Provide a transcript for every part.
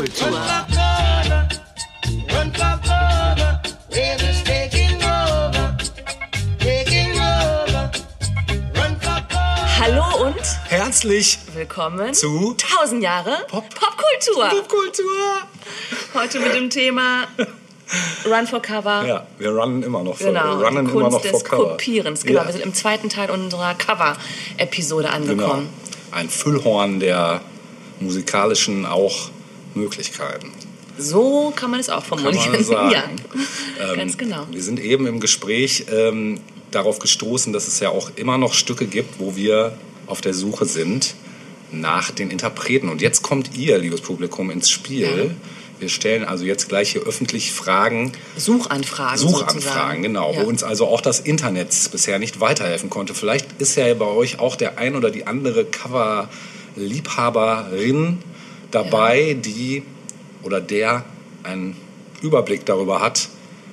Popkultur. Hallo und Herzlich willkommen zu 1000 Jahre Pop- Popkultur. Popkultur. Heute mit dem Thema Run for Cover. Ja, wir runnen immer noch vor, Genau, wir runnen die immer Kunst noch des vor Cover. Kopierens. Genau, Ja, wir sind im zweiten Teil unserer Cover-Episode genau. angekommen. Ein Füllhorn der musikalischen auch Möglichkeiten. So kann man es auch Kann formulieren. man sagen. Ja, Ähm, ganz genau. Wir sind eben im Gespräch ähm, darauf gestoßen, dass es ja auch immer noch Stücke gibt, wo wir auf der Suche sind nach den Interpreten. Und jetzt kommt ihr, liebes Publikum, ins Spiel. Wir stellen also jetzt gleich hier öffentlich Fragen, Suchanfragen. Suchanfragen, sozusagen. genau, Ja. wo uns also auch das Internet bisher nicht weiterhelfen konnte. Vielleicht ist ja bei euch auch der ein oder die andere Cover-Liebhaberin dabei, die oder der einen Überblick darüber hat,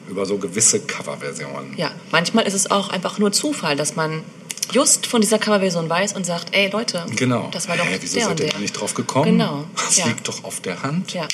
über so gewisse Coverversionen. Ja, manchmal ist es auch einfach nur Zufall, dass man just von dieser Coverversion weiß und sagt, ey Leute, Genau. das war doch Hä, wieso der seid ihr da nicht drauf gekommen? Genau, Das ja. liegt doch auf der Hand. Ja.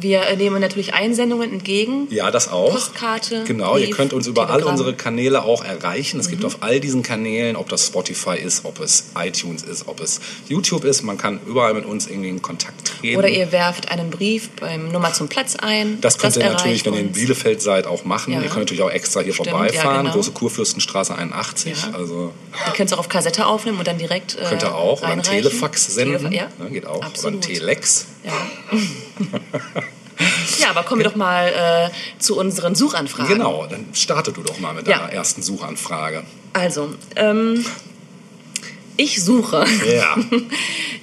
Wir nehmen natürlich Einsendungen entgegen. Ja, das auch. Postkarte, Genau, ihr Brief, könnt uns über all Telegramm. Mhm. unsere Kanäle auch erreichen. Es gibt auf all diesen Kanälen, ob das Spotify ist, ob es iTunes ist, ob es YouTube ist, man kann überall mit uns irgendwie in Kontakt treten. Oder ihr werft einen Brief beim Nummer zum Platz ein. das könnt ihr erreicht natürlich, wenn ihr in. Bielefeld seid, auch machen. Ja. Ihr könnt natürlich auch extra hier Stimmt, vorbeifahren. ja, genau. Große Kurfürstenstraße 81. Ja. Also Ihr könnt es auch auf Kassette aufnehmen und dann direkt äh, könnt ihr auch. Oder ein reinreichen. Telefax senden. Telefa- ja, Ne, geht auch. Absolut. Oder ein Telex. Ja. ja, aber kommen wir doch mal äh, zu unseren Suchanfragen. Genau, dann starte du doch mal mit Ja. deiner ersten Suchanfrage. Also, ähm, ich suche. Ja.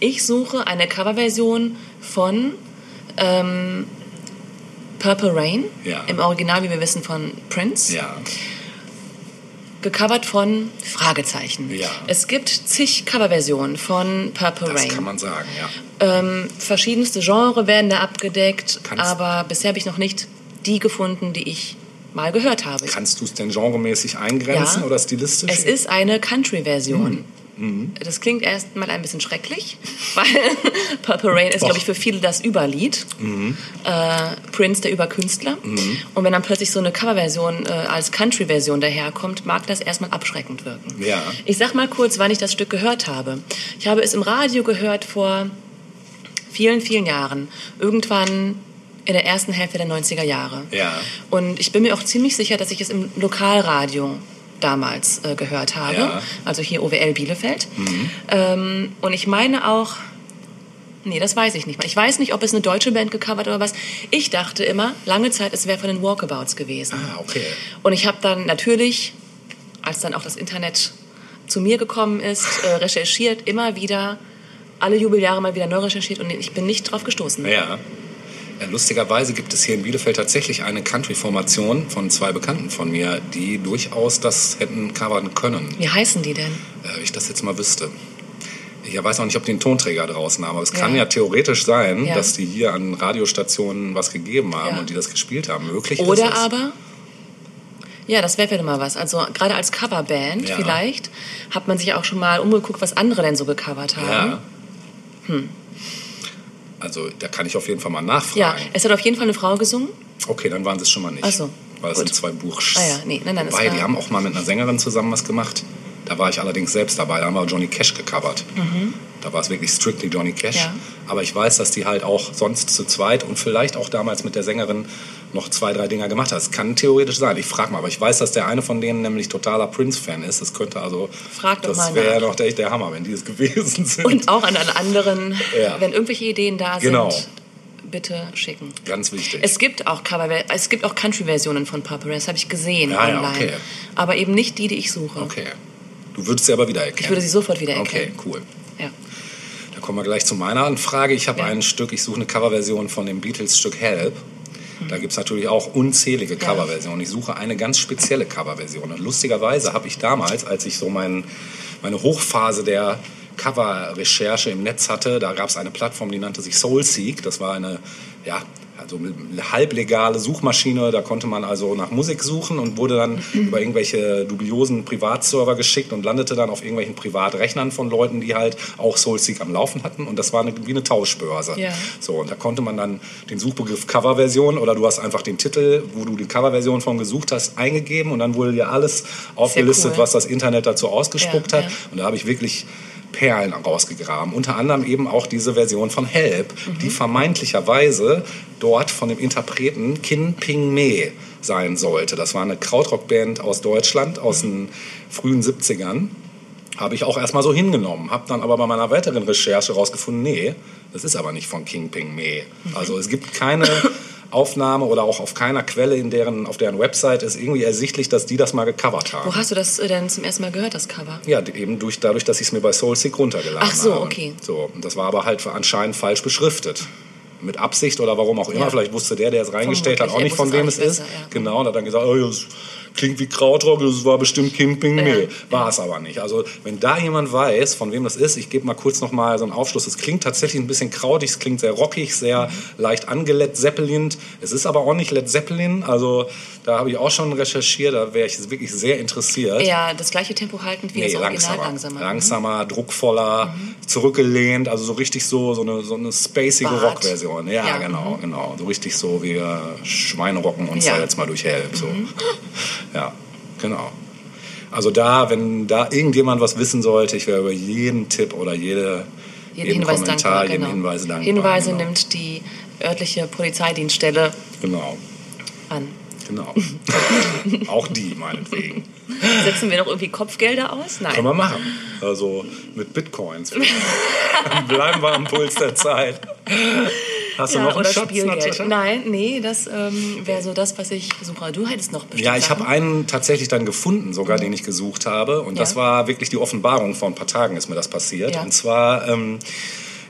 Ich suche eine Coverversion von ähm, Purple Rain. Ja. Im Original, wie wir wissen, von Prince. Ja. Gecovert von Fragezeichen. Ja. Es gibt zig Coverversionen von Purple Das Rain. kann man sagen, ja. Ähm, verschiedenste Genre werden da abgedeckt, Kannst- aber bisher habe ich noch nicht die gefunden, die ich mal gehört habe. Kannst du es denn genremäßig eingrenzen Ja. oder stilistisch? Es ist eine Country-Version. Mhm. Das klingt erstmal ein bisschen schrecklich, weil Purple Rain ist, glaube ich, für viele das Überlied. Mhm. Äh, Prince, der Überkünstler. Und wenn dann plötzlich so eine Coverversion äh, als Country-Version daherkommt, mag das erstmal abschreckend wirken. Ja. Ich sag mal kurz, wann ich das Stück gehört habe. Ich habe es im Radio gehört vor vielen, vielen Jahren. Irgendwann in der ersten Hälfte der 90er Jahre. Ja. Und ich bin mir auch ziemlich sicher, dass ich es im Lokalradio damals äh, gehört habe. Ja. Also hier OWL Bielefeld. Ähm, und ich meine auch, nee, das weiß ich nicht mal. Ich weiß nicht, ob es eine deutsche Band gecovert oder was. Ich dachte immer, lange Zeit, es wäre von den Walkabouts gewesen. Ah, okay. Und ich habe dann natürlich, als dann auch das Internet zu mir gekommen ist, äh, recherchiert, immer wieder, alle Jubeljahre mal wieder neu recherchiert und ich bin nicht drauf gestoßen. Ja. Ja, Lustigerweise gibt es hier in Bielefeld tatsächlich eine Country-Formation von zwei Bekannten von mir, die durchaus das hätten covern können, Wie heißen die denn? äh, ich das jetzt mal wüsste. Ich weiß auch nicht, ob die einen Tonträger draußen haben, aber es kann Ja. ja theoretisch sein, Ja. dass die hier an Radiostationen was gegeben haben Ja. und die das gespielt haben. Möglich ist Oder es. aber, ja, das wäre vielleicht mal was. Also gerade als Coverband Ja. vielleicht hat man sich auch schon mal umgeguckt, was andere denn so gecovert haben. Ja. Also da kann ich auf jeden Fall mal nachfragen. Ja, es hat auf jeden Fall eine Frau gesungen. Okay, dann waren sie es schon mal nicht. Ach so, Weil es gut. sind zwei Buchs. Ah ja, nee, nein, nein, Wobei, die haben auch mal mit einer Sängerin zusammen was gemacht. Da war ich allerdings selbst dabei. Da haben wir Johnny Cash gecovert. Da war es wirklich strictly Johnny Cash. Mhm. Ja. Aber ich weiß, dass die halt auch sonst zu zweit und vielleicht auch damals mit der Sängerin noch zwei, drei Dinger gemacht hat. Das kann theoretisch sein. Ich frage mal, aber ich weiß, dass der eine von denen nämlich totaler Prince-Fan ist. Das könnte also. Frag doch das wäre doch echt der Hammer, wenn die es gewesen sind. Und auch an anderen, Ja. wenn irgendwelche Ideen da sind, Genau. bitte schicken. Ganz wichtig. Es gibt auch Cover, es gibt auch Country-Versionen von Purple Rain, das habe ich gesehen Ja, ja, online. okay. Aber eben nicht die, die ich suche. okay. Du würdest sie aber wiedererkennen. Ich würde sie sofort Okay, wiedererkennen. cool. Ja. Da kommen wir gleich zu meiner Anfrage. Ich habe Ja. ein Stück, ich suche eine Coverversion von dem Beatles-Stück Help. Da gibt es natürlich auch unzählige Coverversionen. Ich suche eine ganz spezielle Coverversion. Und lustigerweise habe ich damals, als ich so mein, meine Hochphase der Cover-Recherche im Netz hatte, da gab es eine Plattform, die nannte sich Soulseek. Das war eine ja, also eine halblegale Suchmaschine, da konnte man also nach Musik suchen und wurde dann über irgendwelche dubiosen Privatserver geschickt und landete dann auf irgendwelchen Privatrechnern von Leuten, die halt auch Soulseek am Laufen hatten und das war eine, wie eine Tauschbörse. Ja. So, und da konnte man dann den Suchbegriff Coverversion oder du hast einfach den Titel, wo du die Coverversion von gesucht hast, eingegeben und dann wurde dir alles aufgelistet, cool. was das Internet dazu ausgespuckt Ja, hat. ja. Und da habe ich wirklich Perlen rausgegraben. Unter anderem eben auch diese Version von Help, Mhm. die vermeintlicherweise dort von dem Interpreten Kin Ping Me sein sollte. Das war eine Krautrockband aus Deutschland aus den frühen 70ern. Habe ich auch erstmal so hingenommen, habe dann aber bei meiner weiteren Recherche rausgefunden, nee, das ist aber nicht von King Ping Me. Mhm. Also es gibt keine Aufnahme oder auch auf keiner Quelle in deren, auf deren Website ist irgendwie ersichtlich, dass die das mal gecovert haben. Wo hast du das äh, denn zum ersten Mal gehört, das Cover? Ja, eben durch, dadurch, dass ich es mir bei SoulSeek runtergeladen Ach so, habe. okay. So, das war aber halt anscheinend falsch beschriftet. Mit Absicht oder warum auch immer. Ja. Vielleicht wusste der, der es reingestellt hat, auch nicht, von wem es ist. besser, ja. Genau, und hat dann gesagt, oh, ja, das klingt wie Krautrock, das war bestimmt King Ping. Ja. War es aber nicht. Also, wenn da jemand weiß, von wem das ist, ich gebe mal kurz nochmal so einen Aufschluss. Es klingt tatsächlich ein bisschen krautig, es klingt sehr rockig, sehr leicht angelett Zeppelin. Es ist aber auch nicht Led Zeppelin. Also, da habe ich auch schon recherchiert, da wäre ich wirklich sehr interessiert. Ja, das gleiche Tempo haltend wie Nee, das Original langsamer. langsamer. Langsamer, druckvoller, zurückgelehnt, also so richtig so, so eine, so eine spacige. Rockversion. Ja, Ja, genau, genau. So richtig so wie äh, Schweine rocken uns Ja. Mhm. da jetzt mal durch Help. So. Ja, genau. Also da, wenn da irgendjemand was wissen sollte, ich wäre über jeden Tipp oder jede, Jeden jeden Hinweis Kommentar, dankbar, jeden genau. Hinweis dankbar. Hinweise genau. nimmt die örtliche Polizeidienststelle Genau, an. genau. Auch die, meinetwegen. Setzen wir noch irgendwie Kopfgelder aus? Nein. Können wir machen. Also mit Bitcoins. Bleiben wir am Puls der Zeit. Hast du ja, noch einen Schatz, Spielgeld. Nein, nee, das ähm, wäre so das, was ich suche. Du hättest noch bestimmt Ja, ich habe einen tatsächlich dann gefunden, sogar den ich gesucht habe. Und das Ja. war wirklich die Offenbarung. Vor ein paar Tagen ist mir das passiert. Ja. Und zwar, ähm,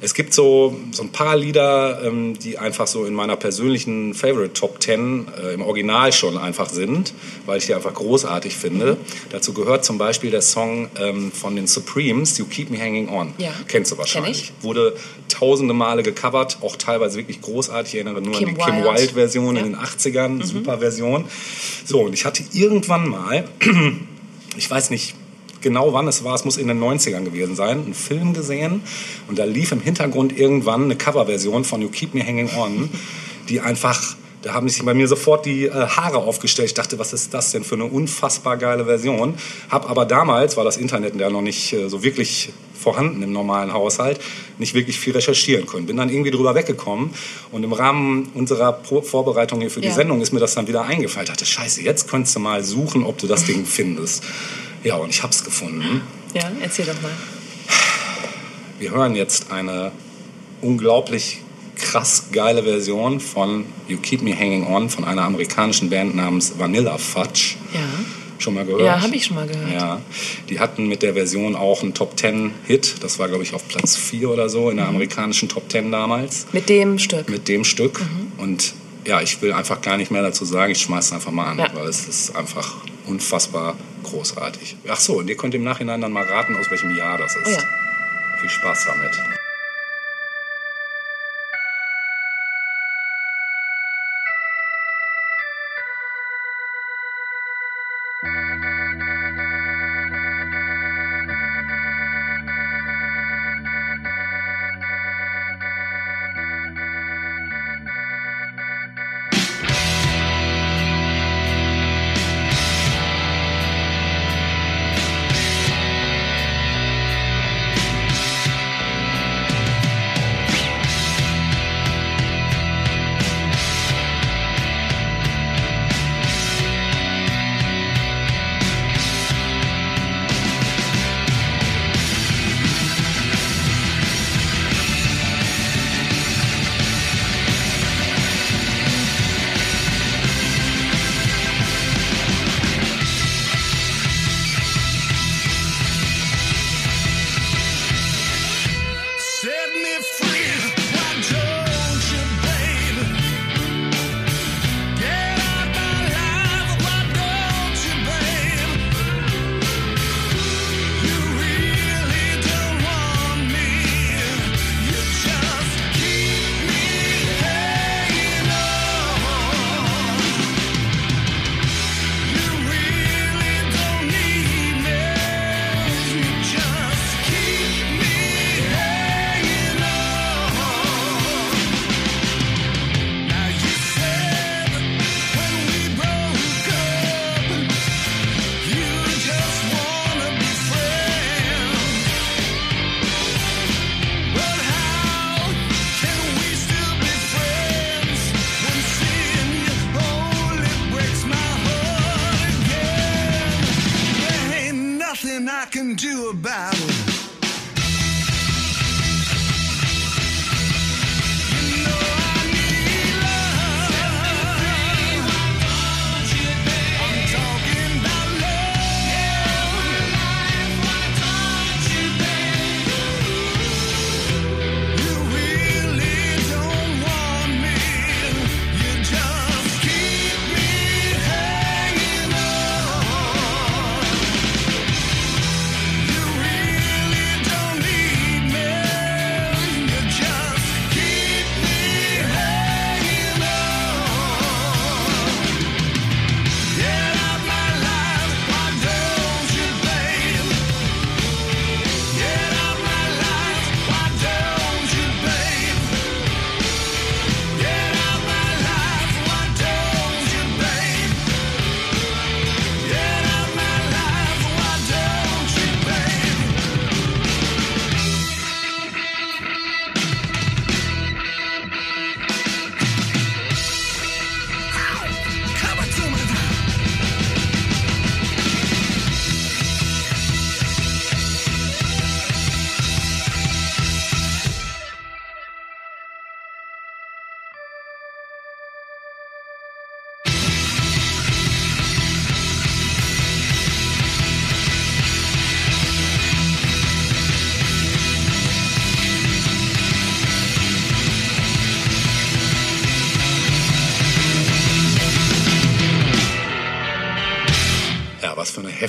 es gibt so, so ein paar Lieder, ähm, die einfach so in meiner persönlichen Favorite Top 10 äh, im Original schon einfach sind, weil ich die einfach großartig finde. Dazu gehört zum Beispiel der Song ähm, von den Supremes, You Keep Me Hanging On. Ja. Kennst du Kenn wahrscheinlich. ich. Wurde tausende Male gecovert, auch teilweise wirklich großartig. Ich erinnere nur Kim an die Kim Wilde. Wilde-Version Ja. in den 80ern, super Version. So, und ich hatte irgendwann mal, ich weiß nicht genau wann es war, es muss in den 90ern gewesen sein, einen Film gesehen und da lief im Hintergrund irgendwann eine Coverversion von You Keep Me Hanging On, die einfach, da haben sich bei mir sofort die äh, Haare aufgestellt. Ich dachte, was ist das denn für eine unfassbar geile Version? Hab aber damals, war das Internet ja noch nicht äh, so wirklich vorhanden im normalen Haushalt, nicht wirklich viel recherchieren können. Bin dann irgendwie drüber weggekommen und im Rahmen unserer Pro Vorbereitung hier für die Ja. Sendung ist mir das dann wieder eingefallen. Ich dachte, scheiße, jetzt könntest du mal suchen, ob du das Ding findest. Ja, und ich hab's gefunden. Ja, erzähl doch mal. Wir hören jetzt eine unglaublich krass geile Version von You Keep Me Hanging On von einer amerikanischen Band namens Vanilla Fudge. Ja. Schon mal gehört? Ja, habe ich schon mal gehört. Ja, die hatten mit der Version auch einen Top 10 Hit. Das war, glaube ich, auf Platz 4 oder so in der amerikanischen Top 10 damals. Mit dem Stück. Mit dem Stück. Und ja, ich will einfach gar nicht mehr dazu sagen. Ich schmeiß es einfach mal an, Ja. weil es ist einfach unfassbar großartig. Ach so, und ihr könnt im Nachhinein dann mal raten, aus welchem Jahr das ist. Oh ja. Viel Spaß damit.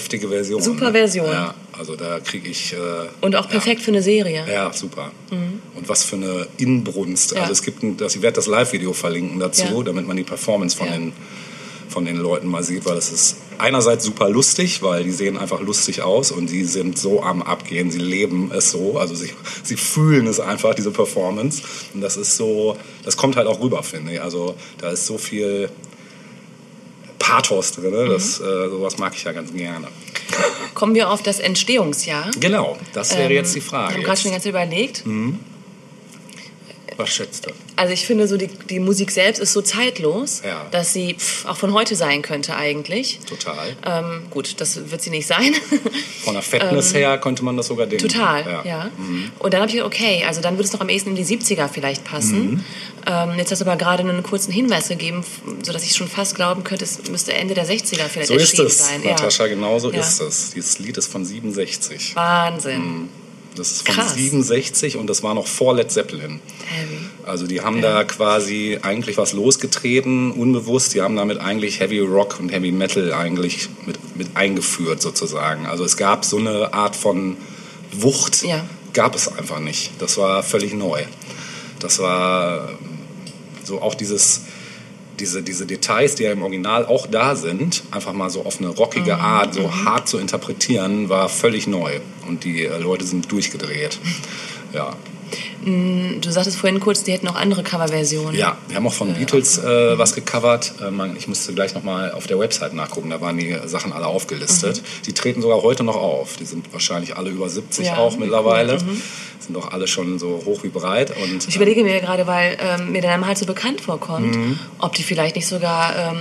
Heftige Version. Super ne? Version. Ja, also da kriege ich. Äh, Und auch perfekt für eine Serie. Ja, ja super. Und was für eine Inbrunst. Ja. Also es gibt, ein, das, ich werde das Live-Video verlinken dazu, Ja. damit man die Performance von, Ja. den, von den Leuten mal sieht, weil es ist einerseits super lustig, weil die sehen einfach lustig aus und die sind so am Abgehen, sie leben es so, also sie, sie fühlen es einfach, diese Performance. Und das ist so, das kommt halt auch rüber, finde ich. Also da ist so viel Pathos drin, ne? das, äh, sowas mag ich ja ganz gerne. Kommen wir auf das Entstehungsjahr. Genau, das wäre Ähm, jetzt die Frage. haben gerade schon Zeit überlegt. Was schätzt du? Also ich finde, so die, die Musik selbst ist so zeitlos, Ja. dass sie pff, auch von heute sein könnte eigentlich. Total. Ähm, gut, das wird sie nicht sein. Von der Fatness her könnte man das sogar denken. Ähm, Total, ja. Und dann habe ich gedacht, okay, also dann würde es noch am ehesten in die 70er vielleicht passen. Ähm, jetzt hast du aber gerade einen kurzen Hinweis gegeben, sodass ich schon fast glauben könnte, es müsste Ende der 60er vielleicht So ist es, sein. Natascha, genau so Ja. ist es. Dieses Lied ist von 67. Wahnsinn. Das ist von Krass. 67 und das war noch vor Led Zeppelin. Heavy. Also die haben da quasi eigentlich was losgetreten, unbewusst. Die haben damit eigentlich Heavy Rock und Heavy Metal eigentlich mit, mit eingeführt sozusagen. Also es gab so eine Art von Wucht, Ja. gab es einfach nicht. Das war völlig neu. Das war ähm, so auch dieses, diese, diese Details, die ja im Original auch da sind, einfach mal so auf eine rockige Art, so hart zu interpretieren, war völlig neu. Und die äh, Leute sind durchgedreht. Ja. Du sagtest vorhin kurz, die hätten auch andere Coverversionen. Ja, wir haben auch von Beatles äh, was gecovert. Äh, man, ich musste gleich nochmal auf der Website nachgucken, da waren die Sachen alle aufgelistet. Die treten sogar heute noch auf. Die sind wahrscheinlich alle über 70 Ja, auch wie mittlerweile. Sind auch alle schon so hoch wie breit. Und, Ich überlege mir gerade, weil ähm, mir der Name halt so bekannt vorkommt, Mhm. ob die vielleicht nicht sogar, ähm,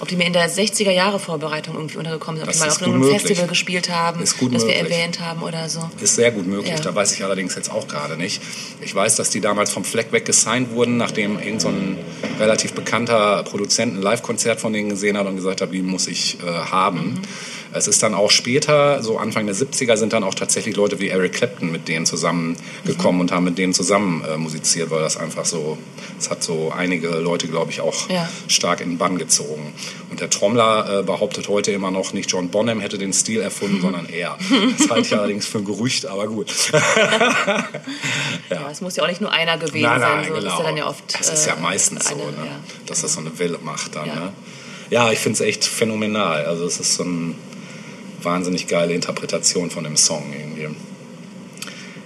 ob die mir in der 60er Jahre Vorbereitung irgendwie untergekommen sind, ob Das die mal auf einem möglich. Festival gespielt haben, Ist gut das wir möglich. erwähnt haben oder so. Ist sehr gut möglich, Ja. da weiß ich allerdings jetzt auch gerade nicht. Ich weiß, dass die damals vom Fleck weg gesigned wurden, nachdem irgend so ein relativ bekannter Produzent ein Live-Konzert von denen gesehen hat und gesagt hat, die muss ich äh, haben. Es ist dann auch später, so Anfang der 70er, sind dann auch tatsächlich Leute wie Eric Clapton mit denen zusammengekommen und haben mit denen zusammen äh, musiziert, weil das einfach so, es hat so einige Leute, glaube ich, auch Ja. stark in den Bann gezogen. Und der Trommler äh, behauptet heute immer noch, nicht John Bonham hätte den Stil erfunden, sondern er. Das halte ich allerdings für ein Gerücht, aber gut. Ja. es muss ja auch nicht nur einer gewesen Nein, sein, nein, so genau. ist ja dann ja oft. das ist ja äh, meistens eine, so, ne? ja. dass das so eine Welle macht dann. Ja. Ne? Ja, ich finde es echt phänomenal. Also es ist so eine wahnsinnig geile Interpretation von dem Song irgendwie.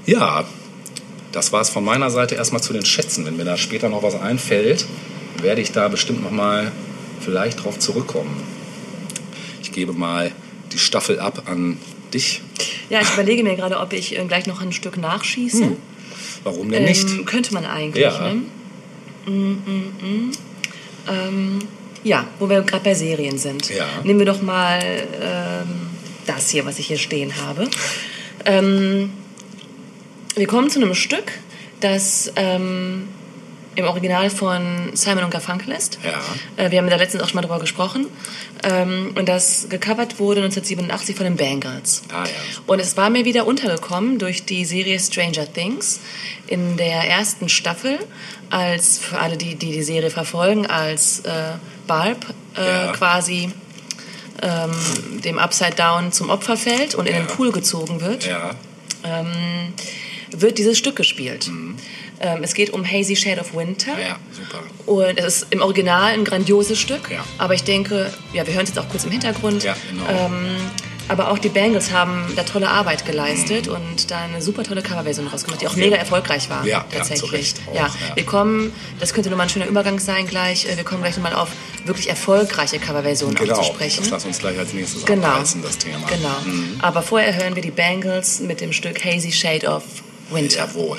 Ja, das war es von meiner Seite erstmal zu den Schätzen. Wenn mir da später noch was einfällt, werde ich da bestimmt noch mal vielleicht drauf zurückkommen. Ich gebe mal die Staffel ab an dich. Ja, ich überlege mir gerade, ob ich äh, gleich noch ein Stück nachschieße. Hm, Warum denn nicht? Ähm, könnte man eigentlich, Ja. ne? Mm, mm, mm. Ähm, ja, wo wir gerade bei Serien sind. Ja. Nehmen wir doch mal ähm, das hier, was ich hier stehen habe. Ähm, wir kommen zu einem Stück, das ähm, im Original von Simon und Garfunkel ist. Ja. Äh, wir haben da letztens auch schon mal drüber gesprochen. Ähm, und das gecovert wurde 1987 von den Bangles. Ah, ja. Und es war mir wieder untergekommen durch die Serie Stranger Things in der ersten Staffel, als für alle, die die, die Serie verfolgen, als äh, Barb äh, Ja. quasi ähm, dem Upside Down zum Opfer fällt und in Ja. den Pool gezogen wird Ja. ähm, wird dieses Stück gespielt. Ähm, es geht um Hazy Shade of Winter. Ja, super. Und es ist im Original ein grandioses Stück. Ja. Aber ich denke, ja, wir hören es jetzt auch kurz im Hintergrund. Ja, genau. Aber auch die Bangles haben da tolle Arbeit geleistet und da eine super tolle Coverversion rausgemacht, die auch Mhm. mega erfolgreich war. Ja, ja, tatsächlich. Recht auch, ja, ja. wir kommen, das könnte nochmal ein schöner Übergang sein gleich. äh, Wir kommen gleich nochmal auf wirklich erfolgreiche Coverversionen auch Genau, zu sprechen. das lass uns gleich als nächstes Genau. abreißen, das Thema. Genau. Mhm. Aber vorher hören wir die Bangles mit dem Stück Hazy Shade of Winter. Jawohl.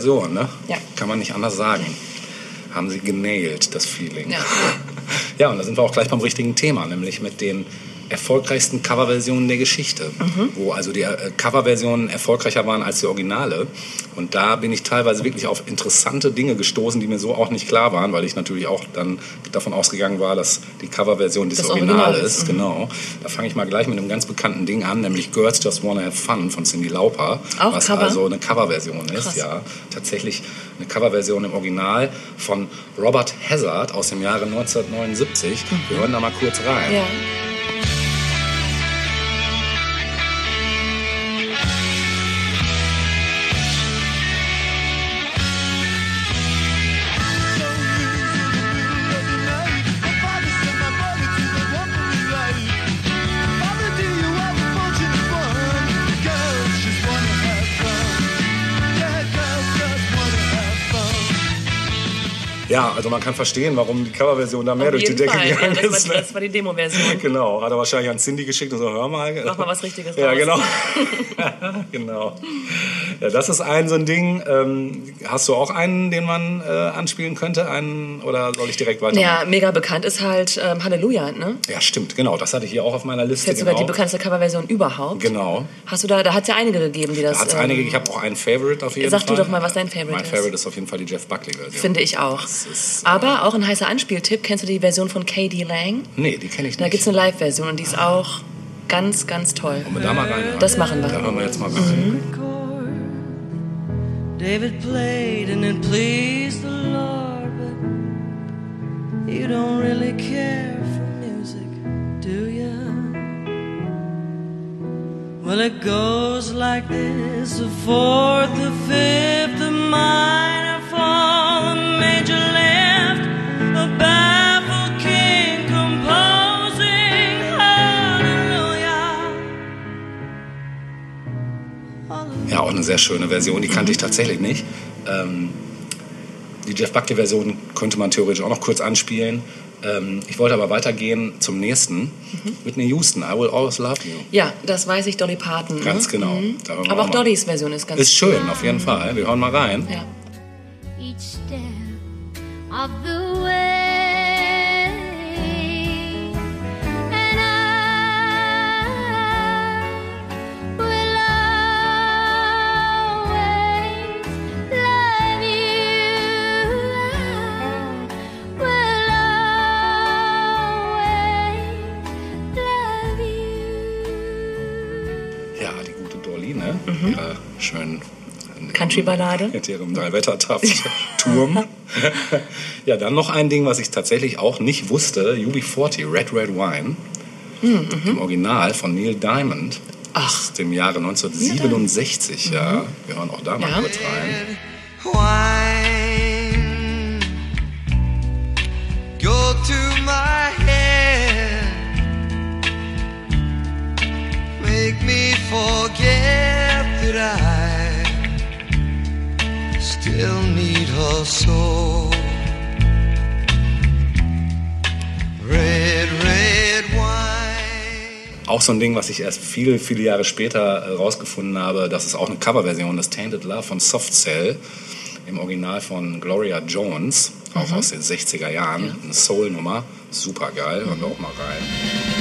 Version, ne? Ja. Kann man nicht anders sagen. Haben sie genailt, das Feeling. Ja. Ja, und da sind wir auch gleich beim richtigen Thema, nämlich mit den erfolgreichsten Coverversionen der Geschichte, Mhm. wo also die äh, Coverversionen erfolgreicher waren als die Originale. Und da bin ich teilweise wirklich auf interessante Dinge gestoßen, die mir so auch nicht klar waren, weil ich natürlich auch dann davon ausgegangen war, dass die Coverversion das, Das Original, Original ist. mhm. Genau. Da fange ich mal gleich mit einem ganz bekannten Ding an, nämlich Girls Just Wanna Have Fun von Cindy Lauper, Auch was Cover? also eine Coverversion ist, Krass. ja. Tatsächlich eine Coverversion im Original von Robert Hazard aus dem Jahre 1979. Wir hören da mal kurz rein. Ja. Ja, also man kann verstehen, warum die Coverversion da mehr Auf durch die Decke Fall. Ja, gegangen das, ist. war, ne? das war die Demo-Version. Genau, hat er wahrscheinlich an Cindy geschickt und so, hör mal. Mach mal was Richtiges Ja, raus. genau. genau. Ja, das ist ein so ein Ding. Ähm, hast du auch einen, den man äh, anspielen könnte? Einen, oder soll ich direkt weitermachen? Ja, mega bekannt ist halt ähm, Halleluja, ne? Ja, stimmt, genau. Das hatte ich hier auch auf meiner Das Liste. ist jetzt sogar genau. die bekannteste Coverversion überhaupt. Genau. Hast du da, da hat es ja einige gegeben, die das. Da hat es ähm, einige. Ich habe auch einen Favorite auf jeden Sag du Fall. doch mal, was dein Favorite mein ist. Favorite ist auf jeden Fall die Jeff Buckley-Version. Finde ich auch. Das Aber auch ein heißer Anspieltipp. Kennst du die Version von K.D. Lang? Nee, die kenne ich Da nicht. gibt es eine Live-Version und die ist auch ganz, ganz toll. Wollen wir da mal rein? Das machen wir. Da hören wir jetzt mal rein. chord David played and it pleased the Lord, but you don't really care for music, do ya? Well, it goes like this: the fourth, the fifth, the minor eine sehr schöne Version. Die kannte ich tatsächlich nicht. Ähm, die Jeff Buckley-Version könnte man theoretisch auch noch kurz anspielen. Ähm, ich wollte aber weitergehen zum nächsten. Mhm. Whitney Houston, I Will Always Love You. Ja, das weiß ich, Dolly Parton. ne? Ganz genau. Da hören wir Aber auch mal. Dollys Version ist ganz Ist schön, auf jeden Fall. Wir hören mal rein. Ja. each step of the way. Mhm. Ja, schön. Country-Ballade. Mit ihrem Drei-Wetter-Turm. ja, dann noch ein Ding, was ich tatsächlich auch nicht wusste. UB40, Red Red Wine. Im Original von Neil Diamond. Mhm, Ach. Aus dem Jahre 1967, ja. Wir hören auch da mal Ja. kurz rein. wine go to my head make me forget that I still need her so red red wine Auch so ein Ding, was ich erst viele, viele Jahre später äh, rausgefunden habe. Das ist auch eine Coverversion des Tainted Love von Soft Cell. Im Original von Gloria Jones. Mhm. Auch aus den 60er Jahren. Eine Soul-Nummer. Super geil. Hören wir auch mal rein.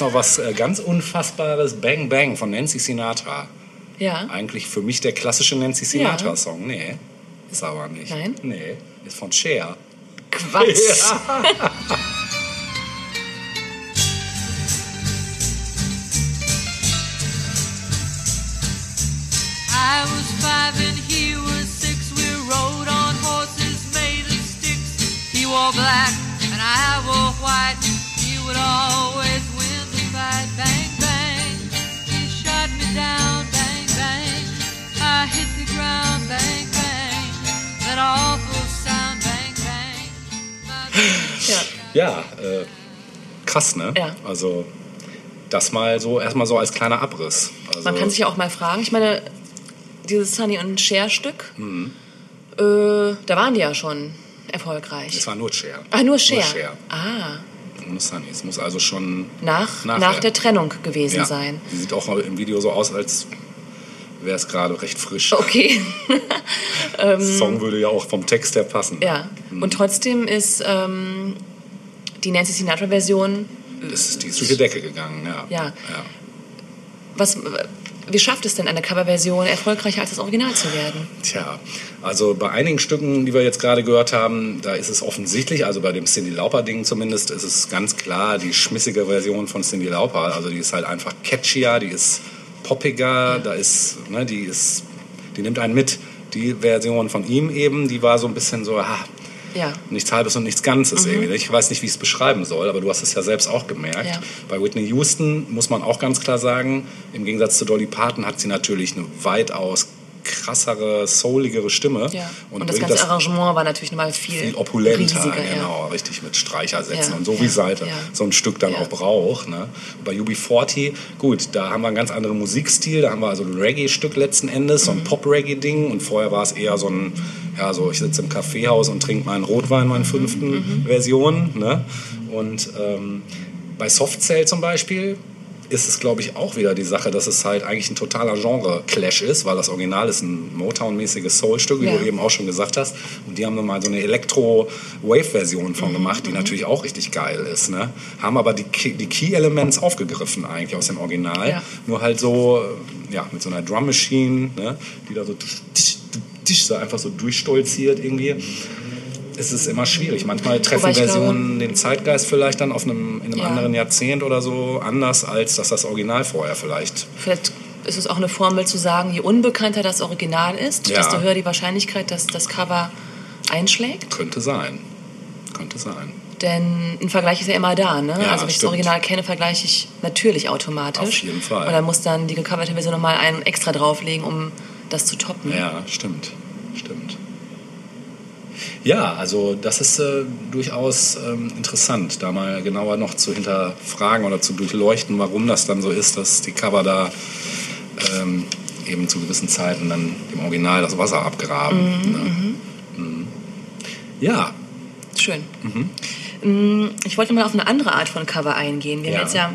Jetzt noch was äh, ganz Unfassbares. Bang Bang von Nancy Sinatra. Ja. Eigentlich für mich der klassische Nancy Sinatra-Song. Nee, ist aber nicht. Nein? Nee, ist von Cher. Quatsch. I was five and he was six. We rode on horses made of sticks. He wore black and I wore white. He would always Ja. Ja, äh, krass, ne? Ja. Also, das mal so, erstmal so als kleiner Abriss. Also, Man kann sich ja auch mal fragen, ich meine, dieses Sunny und Cher-Stück, Mhm. äh, da waren die ja schon erfolgreich. Es war nur Cher. Ah, nur Cher. Nur Cher. Ah, Nur Sunny. Es muss also schon nach, nach der Trennung gewesen ja, sein. Die sieht auch im Video so aus, als wäre es gerade recht frisch. Okay. Der Song würde ja auch vom Text her passen. ja. Mhm. Und trotzdem ist ähm, die Nancy Sinatra-Version, Das ist, die ist durch die Decke gegangen, ja. Ja. ja. was, wie schafft es denn eine Coverversion erfolgreicher als das Original zu werden? Tja, also bei einigen Stücken, die wir jetzt gerade gehört haben, da ist es offensichtlich, also bei dem Cindy Lauper-Ding zumindest, ist es ganz klar die schmissige Version von Cindy Lauper. Also die ist halt einfach catchier, die ist poppiger, da ist, ne, die ist, die nimmt einen mit. Die Version von ihm eben, die war so ein bisschen so, ah, Ja. nichts Halbes und nichts Ganzes irgendwie. Ich weiß nicht, wie ich es beschreiben soll, aber du hast es ja selbst auch gemerkt. Ja. Bei Whitney Houston muss man auch ganz klar sagen, im Gegensatz zu Dolly Parton hat sie natürlich eine weitaus krassere, souligere Stimme. Ja. Und, das bringt ganze Arrangement war natürlich nochmal viel, viel opulenter, riesiger. genau, richtig mit Streichersätzen Ja, und so wie ja, Seite ja. so ein Stück dann Ja. auch braucht. Ne? Und bei UB40, gut, da haben wir einen ganz anderen Musikstil, da haben wir also ein Reggae-Stück letzten Endes, Mhm. so ein Pop-Reggae-Ding und vorher war es eher so ein, ja, so ich sitze im Kaffeehaus und trinke meinen Rotwein, meinen Mhm, fünften Version. Ne? Und ähm, bei Soft Cell zum Beispiel ist es, glaube ich, auch wieder die Sache, dass es halt eigentlich ein totaler Genre-Clash ist, weil das Original ist ein Motown-mäßiges Soul-Stück, wie Ja. du eben auch schon gesagt hast. Und die haben dann mal so eine Elektro-Wave-Version von gemacht, die natürlich auch richtig geil ist. Ne? Haben aber die, Key- die Key-Elements aufgegriffen eigentlich aus dem Original. Ja. Nur halt so, äh, ja, mit so einer Drum-Machine, ne? die da so, tisch, tisch, tisch, so einfach so durchstolziert irgendwie. Es ist immer schwierig. Manchmal treffen Versionen den Zeitgeist vielleicht dann auf einem, in einem Ja. anderen Jahrzehnt oder so anders, als dass das Original vorher vielleicht. Vielleicht ist es auch eine Formel zu sagen, je unbekannter das Original ist, Ja. desto höher die Wahrscheinlichkeit, dass das Cover einschlägt. Könnte sein. Könnte sein. Denn ein Vergleich ist ja immer da. Ne? Ja, also wenn ich das. Original kenne, vergleiche ich natürlich automatisch. Auf jeden Fall. Und dann muss dann die gecoverte Version nochmal einen extra drauflegen, um das zu toppen. Ja, stimmt. Stimmt. Ja, also das ist äh, durchaus ähm, interessant, da mal genauer noch zu hinterfragen oder zu durchleuchten, warum das dann so ist, dass die Cover da ähm, eben zu gewissen Zeiten dann dem Original das Wasser abgraben. ne? Mhm. Ja, Schön. Mm, Ich wollte mal auf eine andere Art von Cover eingehen. Wir Ja. haben jetzt ja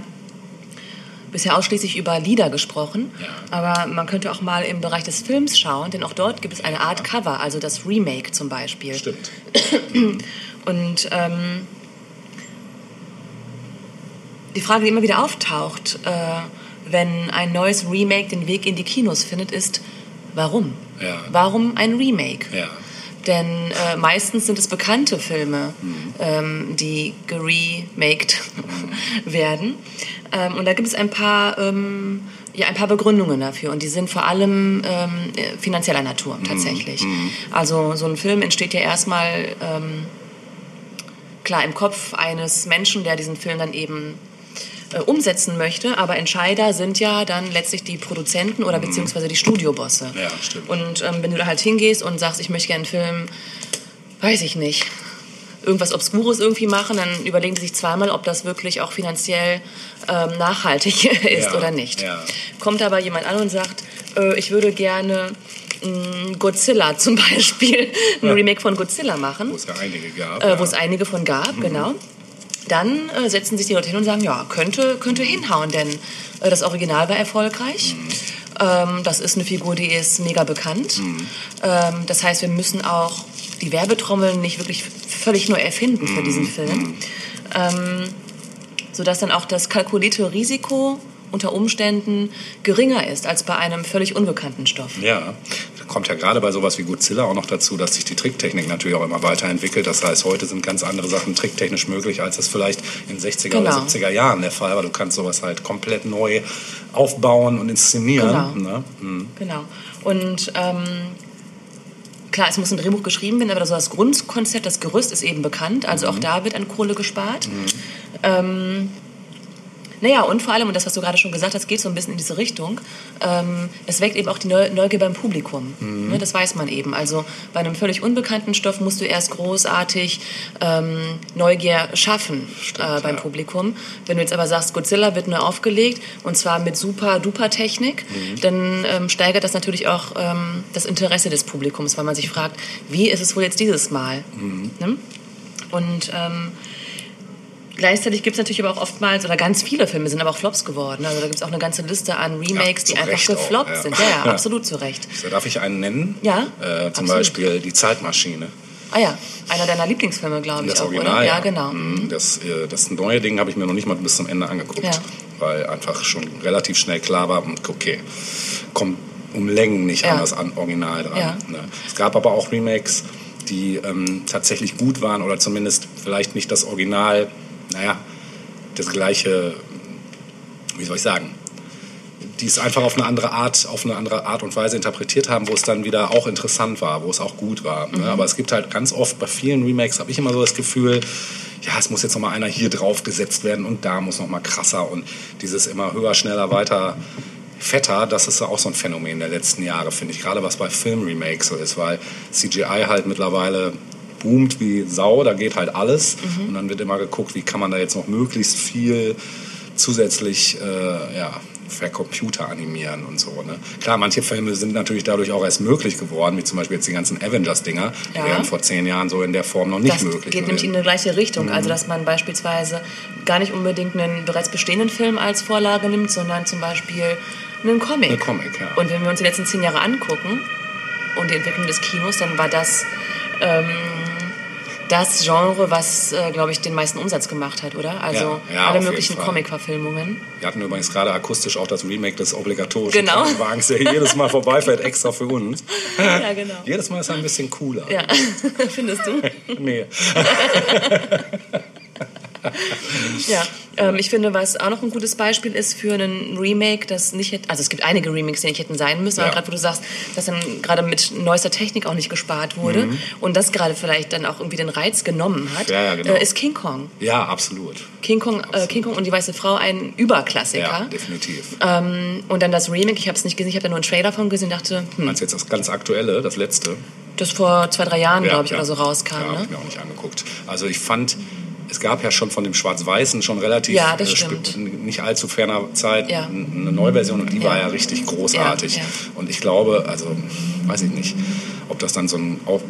bisher ausschließlich über Lieder gesprochen, Ja. aber man könnte auch mal im Bereich des Films schauen, denn auch dort gibt es eine Art Cover, also das Remake zum Beispiel. stimmt. Und ähm, die Frage, die immer wieder auftaucht, äh, wenn ein neues Remake den Weg in die Kinos findet, ist, warum? Ja. Warum ein Remake? Ja. Denn äh, meistens sind es bekannte Filme, Mhm. ähm, die geremaked werden. Ähm, und da gibt es ein paar, ähm, ja, ein paar Begründungen dafür. Und die sind vor allem ähm, äh, finanzieller Natur tatsächlich. Also so ein Film entsteht ja erstmal ähm, klar im Kopf eines Menschen, der diesen Film dann eben äh, umsetzen möchte, aber Entscheider sind ja dann letztlich die Produzenten oder beziehungsweise die Studiobosse. Ja, stimmt. Und ähm, wenn du da halt hingehst und sagst, ich möchte gerne einen Film, weiß ich nicht, irgendwas Obskures irgendwie machen, dann überlegen die sich zweimal, ob das wirklich auch finanziell ähm, nachhaltig ist Ja, oder nicht. ja. Kommt aber jemand an und sagt, äh, ich würde gerne mh, Godzilla zum Beispiel, ein Remake von Godzilla machen Wo es ja einige gab. äh, ja. wo es einige von gab, genau. Dann äh, setzen sich die Leute hin und sagen, ja, könnte, könnte hinhauen, denn äh, das Original war erfolgreich. Ähm, das ist eine Figur, die ist mega bekannt. Ähm, das heißt, wir müssen auch die Werbetrommeln nicht wirklich völlig neu erfinden für diesen Film. Ähm, sodass dann auch das kalkulierte Risiko unter Umständen geringer ist als bei einem völlig unbekannten Stoff. Ja, kommt ja gerade bei sowas wie Godzilla auch noch dazu, dass sich die Tricktechnik natürlich auch immer weiterentwickelt. Das heißt, heute sind ganz andere Sachen tricktechnisch möglich, als es vielleicht in 60er oder Genau. 70er Jahren der Fall war. Du kannst sowas halt komplett neu aufbauen und inszenieren. Genau. Ne? Mhm. Genau. Und ähm, klar, es muss ein Drehbuch geschrieben werden, aber so das Grundkonzept, das Gerüst ist eben bekannt. Also auch da wird an Kohle gespart. Ähm, naja, und vor allem, und das, was du gerade schon gesagt hast, geht so ein bisschen in diese Richtung, ähm, es weckt eben auch die Neu Neugier beim Publikum. Ne, das weiß man eben. Also bei einem völlig unbekannten Stoff musst du erst großartig ähm, Neugier schaffen äh, beim ja. Publikum. Wenn du jetzt aber sagst, Godzilla wird neu aufgelegt und zwar mit super duper Technik, dann ähm, steigert das natürlich auch ähm, das Interesse des Publikums, weil man sich fragt, wie ist es wohl jetzt dieses Mal? Ne? Und ähm, Gleichzeitig gibt es natürlich aber auch oftmals, oder ganz viele Filme sind aber auch Flops geworden. Also da gibt es auch eine ganze Liste an Remakes, Ja, die einfach Recht auch, gefloppt ja. sind. Ja, ja, absolut zu Recht. So, darf ich einen nennen? Ja, Äh, zum absolut. Beispiel Die Zeitmaschine. Ah ja, einer deiner Lieblingsfilme, glaube ich Das auch, Original, oder? ja. Genau. Mhm, Das, äh, das neue Ding habe ich mir noch nicht mal bis zum Ende angeguckt, Ja. weil einfach schon relativ schnell klar war, hm, okay, kommt um Längen nicht Ja. an das an Original dran. Ja. Ne? Es gab aber auch Remakes, die ähm, tatsächlich gut waren oder zumindest vielleicht nicht das Original, naja, das gleiche, wie soll ich sagen, die es einfach auf eine andere Art, auf eine andere Art und Weise interpretiert haben, wo es dann wieder auch interessant war, wo es auch gut war. Mhm. Ne? Aber es gibt halt ganz oft bei vielen Remakes habe ich immer so das Gefühl, ja, es muss jetzt noch mal einer hier drauf gesetzt werden und da muss noch mal krasser und dieses immer höher, schneller, weiter fetter, das ist auch so ein Phänomen der letzten Jahre, finde ich. Gerade was bei Filmremakes so ist, weil CGI halt mittlerweile boomt wie Sau, da geht halt alles. Mhm. Und dann wird immer geguckt, wie kann man da jetzt noch möglichst viel zusätzlich äh, ja, per Computer animieren und so. Ne? Klar, manche Filme sind natürlich dadurch auch erst möglich geworden, wie zum Beispiel jetzt die ganzen Avengers-Dinger, die Ja. wären vor zehn Jahren so in der Form noch nicht das möglich geht nämlich in eine gleiche Richtung. Mhm. Also, dass man beispielsweise gar nicht unbedingt einen bereits bestehenden Film als Vorlage nimmt, sondern zum Beispiel einen Comic. Ein Comic, ja. Und wenn wir uns die letzten zehn Jahre angucken und die Entwicklung des Kinos, dann war das ähm, das Genre, was, äh, glaube ich, den meisten Umsatz gemacht hat, oder? Also Ja, ja, alle möglichen. Comic-Verfilmungen. Wir hatten übrigens gerade akustisch auch das Remake des obligatorischen Genau. Krankenwagens, der jedes Mal vorbeifährt, extra für uns. Ja, genau. Jedes Mal ist er ein bisschen cooler. Ja, findest du? Nee. Ja, ähm, ich finde, was auch noch ein gutes Beispiel ist für einen Remake, das nicht hätte, also es gibt einige Remakes, die nicht hätten sein müssen, aber Ja. gerade wo du sagst, dass dann gerade mit neuester Technik auch nicht gespart wurde und das gerade vielleicht dann auch irgendwie den Reiz genommen hat, Mhm. Ja, ja, genau. äh, ist King Kong. Ja, absolut. King Kong, äh, King Kong und die weiße Frau ein Überklassiker. Ja, definitiv. ähm, und dann das Remake, ich habe es nicht gesehen, ich habe da nur einen Trailer von gesehen, dachte, hm, Meinst du jetzt das ganz aktuelle, das letzte? das vor zwei, drei Jahren, Ja, glaube ich, ja. oder so rauskam. Ja, ne? ich mir auch nicht angeguckt. Also ich fand, es gab ja schon von dem Schwarz-Weißen schon relativ Ja, das äh, nicht allzu ferner Zeit Ja. eine Neuversion und die war Ja. ja richtig großartig. Ja, ja. Und ich glaube, also weiß ich nicht, ob das dann so ein auf,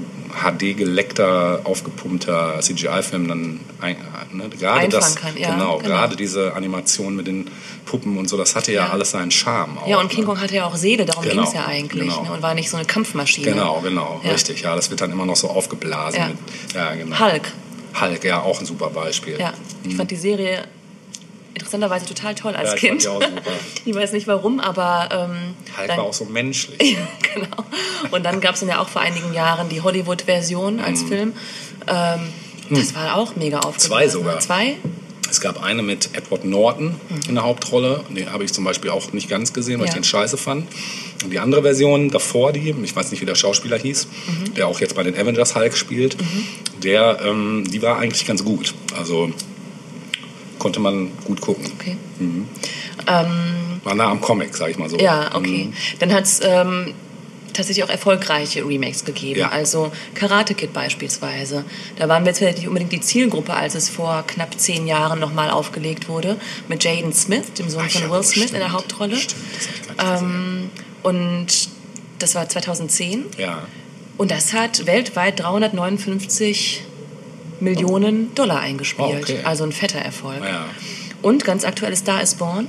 HD geleckter, aufgepumpter CGI-Film dann ein, ne, gerade Einfangen das, kann, ja, genau, genau. gerade diese Animation mit den Puppen und so, das hatte ja, Ja. alles seinen Charme. Auch, Ja, und King ne? Kong hatte ja auch Seele, darum Genau, ging es ja eigentlich. genau. Ne? Und war nicht so eine Kampfmaschine. Genau, genau, Ja. richtig. Ja, das wird dann immer noch so aufgeblasen. Ja. Mit, ja, genau. Hulk. Hulk, ja, auch ein super Beispiel. Ja, ich fand die Serie interessanterweise total toll als Ja, ich Kind. super. ich weiß nicht warum, aber ähm, Hulk dann, war auch so menschlich. genau. Und dann gab es dann ja auch vor einigen Jahren die Hollywood-Version als Film. Ähm, das war auch mega aufgeblasen. Mhm. Zwei sogar. Zwei? Es gab eine mit Edward Norton in der Hauptrolle. Den habe ich zum Beispiel auch nicht ganz gesehen, weil Ja. ich den scheiße fand. Und die andere Version davor, die, ich weiß nicht, wie der Schauspieler hieß, Mhm. der auch jetzt bei den Avengers Hulk spielt, der, ähm, die war eigentlich ganz gut. Also konnte man gut gucken. Okay. War nah am Comic, sag ich mal so. Ja, okay. Mhm. Dann hat es ähm, tatsächlich auch erfolgreiche Remakes gegeben. Ja. Also Karate Kid beispielsweise. Da waren wir jetzt vielleicht nicht unbedingt die Zielgruppe, als es vor knapp zehn Jahren nochmal aufgelegt wurde. Mit Jaden Smith, dem Sohn Ach von ja, Will Smith in der stimmt. Hauptrolle. Stimmt, das Ähm, und das war 2010. gesehen. Ja. Und das hat weltweit 359 Millionen Dollar eingespielt. Oh, okay. Also ein fetter Erfolg. Ja. Und ganz aktuell Star is Born.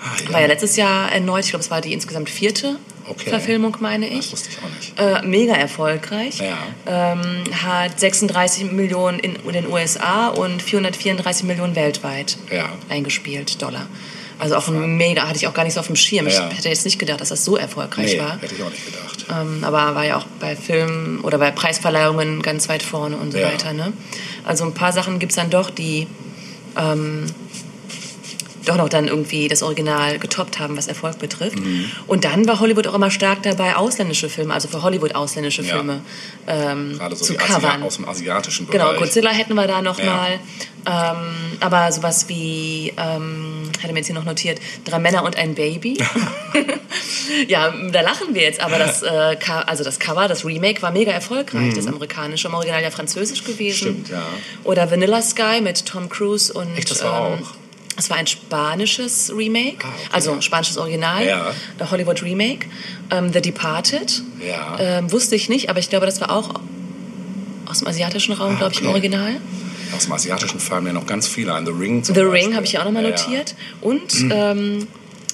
Ah, War ja letztes Jahr erneut, ich glaube, es war die insgesamt vierte Okay. Verfilmung, meine Das ich. wusste ich auch nicht. Äh, mega erfolgreich. Ja. Ähm, hat 36 Millionen in den USA und 434 Millionen weltweit Ja. eingespielt, Dollar. Also auch ein mega, hatte ich auch gar nicht so auf dem Schirm. Ja. Ich hätte jetzt nicht gedacht, dass das so erfolgreich Nee, war. hätte ich auch nicht gedacht. Ähm, aber war ja auch bei Filmen oder bei Preisverleihungen ganz weit vorne und so Ja. weiter. Ne? Also ein paar Sachen gibt es dann doch, die ähm, doch noch dann irgendwie das Original getoppt haben, was Erfolg betrifft. Mhm. Und dann war Hollywood auch immer stark dabei, ausländische Filme, also für Hollywood ausländische Ja. Filme ähm, Gerade so zu die covern. aus dem asiatischen Bereich. Genau, Godzilla hätten wir da noch Ja. mal. Ähm, aber sowas wie, ähm, hatte mir jetzt hier noch notiert, Drei Männer und ein Baby. ja, da lachen wir jetzt, aber das, äh, also das Cover, das Remake war mega erfolgreich, das amerikanische, im Original ja französisch gewesen. Mhm. Stimmt, ja. Oder Vanilla Sky mit Tom Cruise und... Echt, das war auch? Es war ein spanisches Remake, Ah, okay. also spanisches Original, Ja. der Hollywood Remake. Ähm, The Departed, Ja. ähm, wusste ich nicht, aber ich glaube, das war auch aus dem asiatischen Raum, glaube ich, im Ah. Original. Aus dem Asiatischen fallen mir noch ganz viele ein. The Ring zum The Beispiel. Ring habe ich ja auch nochmal Ja, notiert. Und ähm,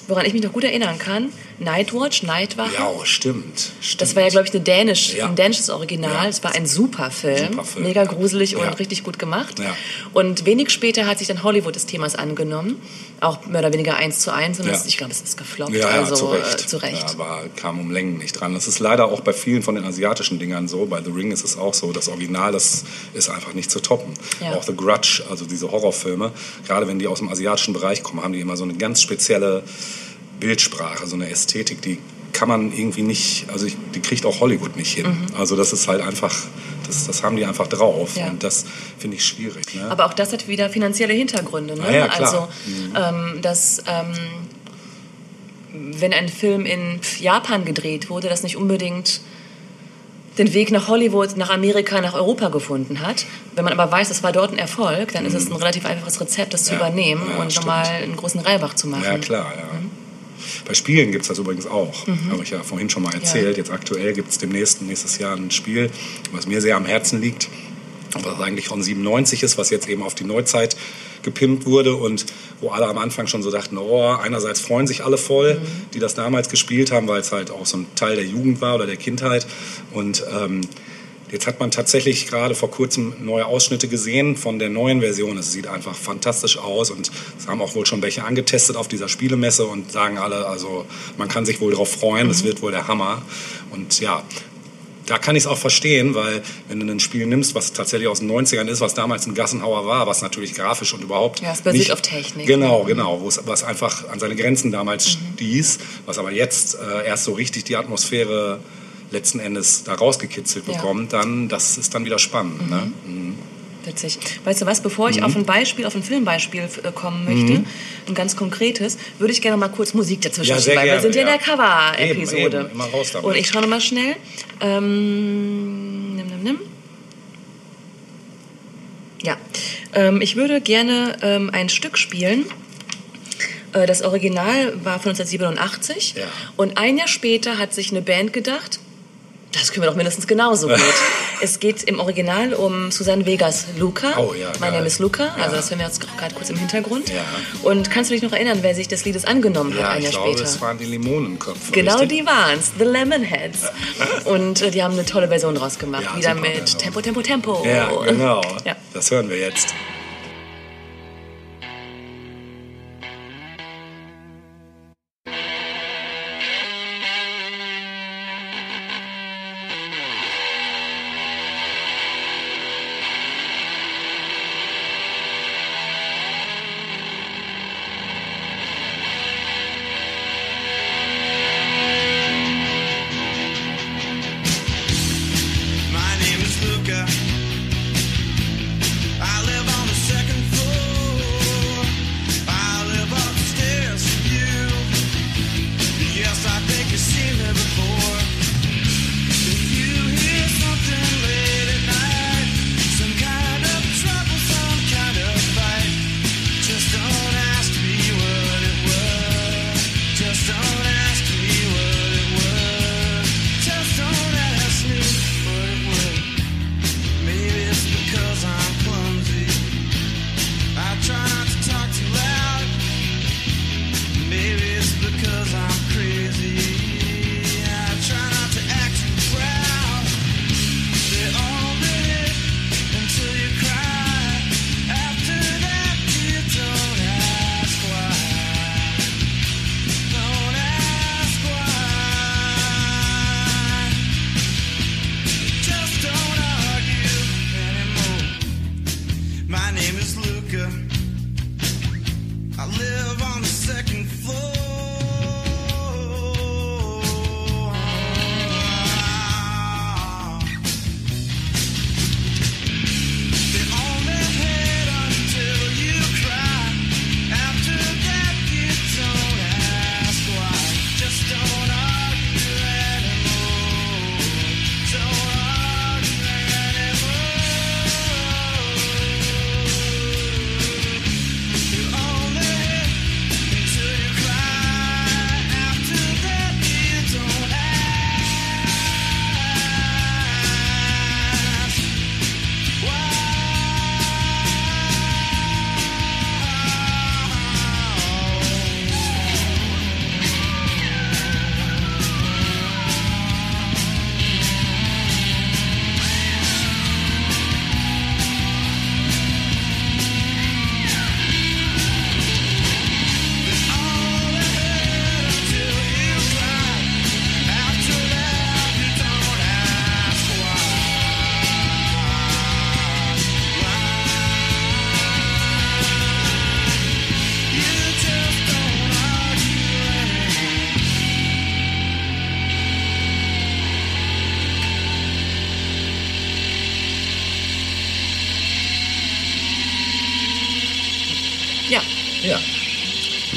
woran ich mich noch gut erinnern kann, Nightwatch, Nightwache. Ja, stimmt. stimmt. Das war ja, glaube ich, eine Dänisch, Ja. ein dänisches Original. Ja. Es war ein super Film, Super Film. mega gruselig und Ja. richtig gut gemacht. Ja. Und wenig später hat sich dann Hollywood des Themas angenommen, auch mehr oder weniger eins zu eins. Und Ja. das, ich glaube, es ist gefloppt. Ja, ja, also zu Recht. Äh, zu Recht. Ja, war, kam um Längen nicht dran. Das ist leider auch bei vielen von den asiatischen Dingern so. Bei The Ring ist es auch so. Das Original, das ist einfach nicht zu toppen. Ja. Auch The Grudge, also diese Horrorfilme, gerade wenn die aus dem asiatischen Bereich kommen, haben die immer so eine ganz spezielle Bildsprache, so eine Ästhetik, die kann man irgendwie nicht, also ich, die kriegt auch Hollywood nicht hin. Also das ist halt einfach, das, das haben die einfach drauf. Mhm. Ja. Und das finde ich schwierig. Ne? Aber auch das hat wieder finanzielle Hintergründe. Ne? Ja, ja. Also, ähm, dass ähm, wenn ein Film in Japan gedreht wurde, das nicht unbedingt den Weg nach Hollywood, nach Amerika, nach Europa gefunden hat. Wenn man aber weiß, es war dort ein Erfolg, dann ist es ein relativ einfaches Rezept, das zu Mhm. Ja, übernehmen und nochmal einen großen Reibach zu machen. Ja, klar, ja. Bei Spielen gibt es das übrigens auch. Habe ich ja vorhin schon mal erzählt. Jetzt aktuell gibt es demnächst nächstes Jahr ein Spiel, was mir sehr am Herzen liegt, was eigentlich von 97 ist, was jetzt eben auf die Neuzeit gepimpt wurde und wo alle am Anfang schon so dachten, oh, einerseits freuen sich alle voll, die das damals gespielt haben, weil es halt auch so ein Teil der Jugend war oder der Kindheit und ähm, Jetzt hat man tatsächlich gerade vor kurzem neue Ausschnitte gesehen von der neuen Version. Es sieht einfach fantastisch aus und es haben auch wohl schon welche angetestet auf dieser Spielemesse und sagen alle, also man kann sich wohl darauf freuen, es wird wohl der Hammer. Und ja, da kann ich es auch verstehen, weil wenn du ein Spiel nimmst, was tatsächlich aus den 90ern ist, was damals ein Gassenhauer war, was natürlich grafisch und überhaupt Ja, es basiert nicht, auf Technik. Genau, genau, wo es- was einfach an seine Grenzen damals stieß, was aber jetzt äh, erst so richtig die Atmosphäre letzten Endes da rausgekitzelt Ja. bekommt, dann das ist dann wieder spannend. Ne? Mhm. Witzig. Weißt du was, bevor ich auf ein Beispiel, auf ein Filmbeispiel äh, kommen möchte, ein ganz konkretes, würde ich gerne mal kurz Musik dazwischen Ja, schieben, weil wir sind ja in ja. der Cover-Episode. Und ich schaue noch mal schnell. Ähm, nimm, nimm, nimm. Ja, ähm, ich würde gerne ähm, ein Stück spielen. Äh, Das Original war von 1987 Ja. und ein Jahr später hat sich eine Band gedacht, das können wir doch mindestens genauso gut. es geht im Original um Susanne Vegas Luca. Oh ja, mein geil. Name ist Luca, also Ja. das hören wir jetzt gerade kurz im Hintergrund. Ja. Und kannst du dich noch erinnern, wer sich des Liedes angenommen hat Ja, ein ich Jahr glaube, später? es waren die Limonenköpfe. Genau richtig? die waren's, The Lemonheads. Und äh, die haben eine tolle Version draus gemacht. Wieder super mit Version. Tempo, Tempo, Tempo. Ja, genau. Ja. Das hören wir jetzt.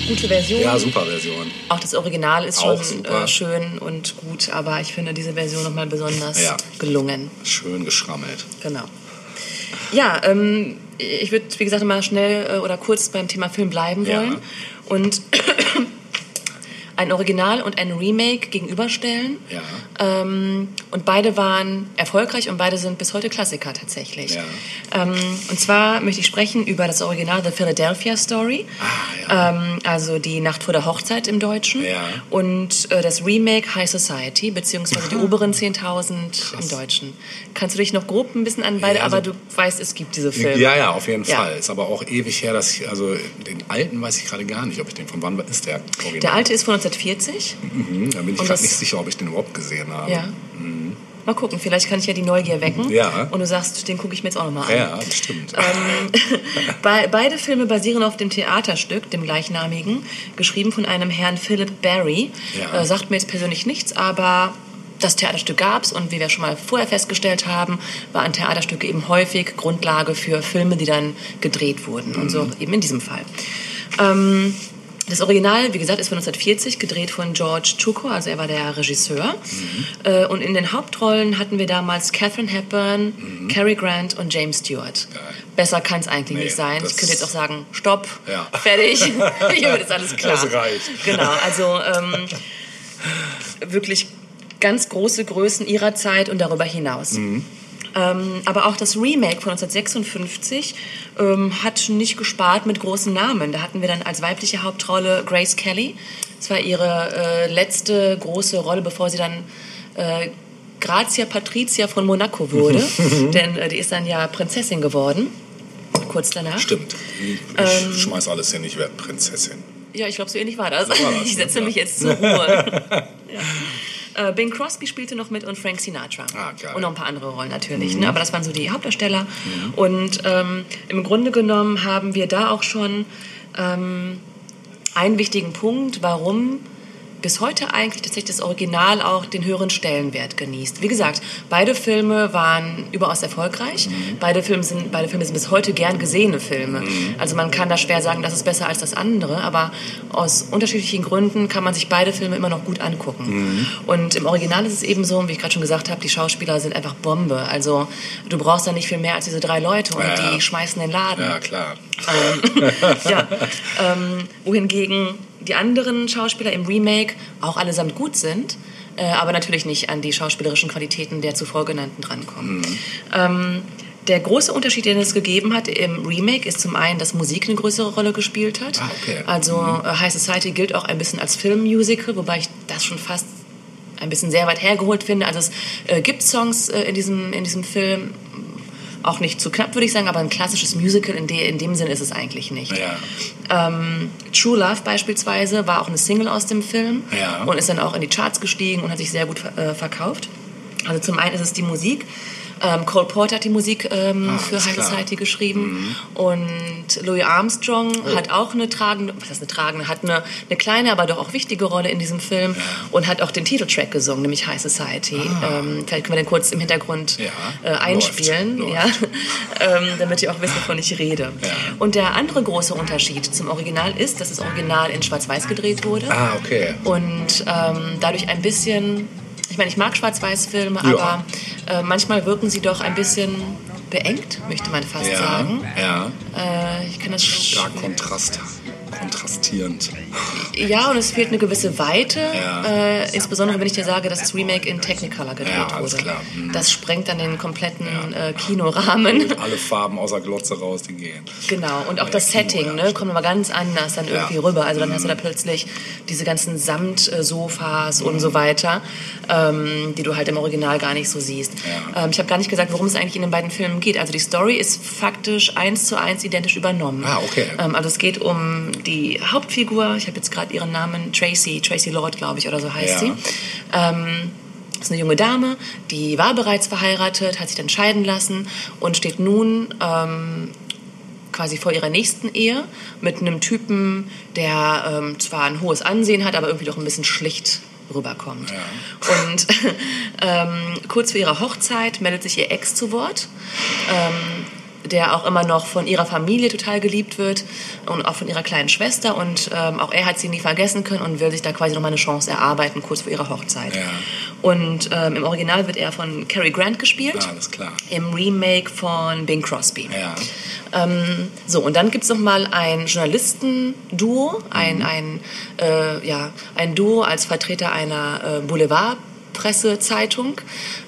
Gute Version. Ja, super Version. Auch das Original ist Auch schon super. äh, schön und gut, aber ich finde diese Version nochmal besonders Ja. gelungen. Schön geschrammelt. Genau. Ja, ähm, ich würde, wie gesagt, mal schnell äh, oder kurz beim Thema Film bleiben Ja. wollen und ein Original und ein Remake gegenüberstellen. Ja. Ähm, und beide waren erfolgreich und beide sind bis heute Klassiker tatsächlich. Ja. Ähm, und zwar möchte ich sprechen über das Original The Philadelphia Story. Ah, ja. Ähm, also die Nacht vor der Hochzeit im Deutschen. Ja. Und äh, das Remake High Society, beziehungsweise die oberen 10.000 im Deutschen. Kannst du dich noch grob ein bisschen an beide, also- aber du weißt, es gibt diese Filme. Ja, ja, auf jeden. Fall. Ist aber auch ewig her, dass ich, also den alten weiß ich gerade gar nicht, ob ich den, von wann ist der Original? Der alte ist von 1940. Mhm, da bin ich gerade nicht sicher, ob ich den überhaupt gesehen habe. Ja. Mal gucken, vielleicht kann ich ja die Neugier wecken. Mhm. Ja. Und du sagst, den gucke ich mir jetzt auch nochmal an. Ja, das stimmt. Ähm, Be beide Filme basieren auf dem Theaterstück, dem gleichnamigen, geschrieben von einem Herrn Philip Barry. Ja. Äh, sagt mir jetzt persönlich nichts, aber das Theaterstück gab's und wie wir schon mal vorher festgestellt haben, waren Theaterstücke eben häufig Grundlage für Filme, die dann gedreht wurden. Und so eben in diesem Fall. Ähm, das Original, wie gesagt, ist von 1940, gedreht von George Cukor, also er war der Regisseur. Äh, Und in den Hauptrollen hatten wir damals Catherine Hepburn, Cary Grant und James Stewart. Geil. Besser kann es eigentlich Nee, nicht sein. Ich könnte jetzt auch sagen, stopp, Ja. fertig, hier wird jetzt alles klar. Das reicht. Genau, also ähm, wirklich ganz große Größen ihrer Zeit und darüber hinaus. Mhm. Ähm, aber auch das Remake von 1956 ähm, hat nicht gespart mit großen Namen. Da hatten wir dann als weibliche Hauptrolle Grace Kelly. Das war ihre äh, letzte große Rolle, bevor sie dann äh, Grazia Patricia von Monaco wurde. Denn äh, die ist dann ja Prinzessin geworden, kurz danach. Stimmt. Ich Ähm, schmeiß alles hin, ich werde Prinzessin. Ja, ich glaube, so ähnlich war das. war das, ich setze ja. mich jetzt zur Ruhe. ja. Äh, Bing Crosby spielte noch mit und Frank Sinatra. Ah, geil. Und noch ein paar andere Rollen natürlich. Ne? Aber das waren so die Hauptdarsteller. Und ähm, im Grunde genommen haben wir da auch schon ähm, einen wichtigen Punkt, warum bis heute eigentlich tatsächlich das Original auch den höheren Stellenwert genießt. Wie gesagt, beide Filme waren überaus erfolgreich. Beide, Filme sind, beide Filme sind bis heute gern gesehene Filme. Also man kann da schwer sagen, das ist besser als das andere, aber aus unterschiedlichen Gründen kann man sich beide Filme immer noch gut angucken. Und im Original ist es eben so, wie ich gerade schon gesagt habe, die Schauspieler sind einfach Bombe. Also du brauchst da nicht viel mehr als diese drei Leute und Ja, die schmeißen den Laden. Ja, klar. ja. ähm, wohingegen die anderen Schauspieler im Remake auch allesamt gut sind, äh, aber natürlich nicht an die schauspielerischen Qualitäten der zuvor genannten drankommen. Ähm, der große Unterschied, den es gegeben hat im Remake, ist zum einen, dass Musik eine größere Rolle gespielt hat. Ah, okay. Also äh, High Society gilt auch ein bisschen als Filmmusical, wobei ich das schon fast ein bisschen sehr weit hergeholt finde. Also es äh, gibt Songs äh, in, diesem, in diesem Film, auch nicht zu knapp, würde ich sagen, aber ein klassisches Musical in, de, in dem Sinn ist es eigentlich nicht. Ja. Ähm, True Love beispielsweise war auch eine Single aus dem Film Ja. und ist dann auch in die Charts gestiegen und hat sich sehr gut äh, verkauft. Also zum einen ist es die Musik. Ähm, Cole Porter hat die Musik ähm, Ah, für High. Mhm. Society geschrieben und Louis Armstrong Oh. hat auch eine tragende, was heißt eine tragende, hat eine, eine kleine, aber doch auch wichtige Rolle in diesem Film und hat auch den Titeltrack gesungen, nämlich High Society. Ähm, vielleicht können wir den kurz im Hintergrund Ah. Ja, äh, einspielen, läuft, ja, ähm, damit ihr auch wisst, wovon ich rede. Ja. Und der andere große Unterschied zum Original ist, dass das Original in Schwarz-Weiß gedreht wurde Ah, okay. und ähm, dadurch ein bisschen, ich meine, ich mag Schwarz-Weiß-Filme, Ja. aber äh, manchmal wirken sie doch ein bisschen beengt, möchte man fast Ja, sagen. ja. Äh, ich kann das Stark kontrast, kontrastierend. Ja, und es fehlt eine gewisse Weite, Ja. äh, insbesondere wenn ich dir sage, dass das Remake in Technicolor gedreht Ja, wurde. Mhm. Das sprengt dann den kompletten äh, Kinorahmen. Alle Farben außer Glotze raus, die gehen. Genau, und auch Ja, das Kino, Setting ja, ne, kommt aber ganz anders dann irgendwie Ja. rüber. Also dann hast du da plötzlich diese ganzen Samt-Sofas und so weiter, ähm, die du halt im Original gar nicht so siehst. Ja. Ähm, ich habe gar nicht gesagt, worum es eigentlich in den beiden Filmen geht. Also die Story ist faktisch eins zu eins identisch übernommen. Ah, okay. Ähm, also es geht um die Hauptfigur, ich habe jetzt gerade ihren Namen, Tracy, Tracy Lord, glaube ich, oder so heißt Ja. sie. Ähm, ist eine junge Dame, die war bereits verheiratet, hat sich dann scheiden lassen und steht nun ähm, quasi vor ihrer nächsten Ehe mit einem Typen, der ähm, zwar ein hohes Ansehen hat, aber irgendwie doch ein bisschen schlicht rüberkommt. Und ähm, kurz vor ihrer Hochzeit meldet sich ihr Ex zu Wort. Ähm, der auch immer noch von ihrer Familie total geliebt wird und auch von ihrer kleinen Schwester. Und ähm, auch er hat sie nie vergessen können und will sich da quasi nochmal eine Chance erarbeiten, kurz vor ihrer Hochzeit. Ja. Und ähm, im Original wird er von Cary Grant gespielt, alles klar. im Remake von Bing Crosby. Ja. Ähm, so, und dann gibt es nochmal ein Journalistenduo, Mhm. ein, ein, äh, ja, ein Duo als Vertreter einer äh, Boulevard. Pressezeitung,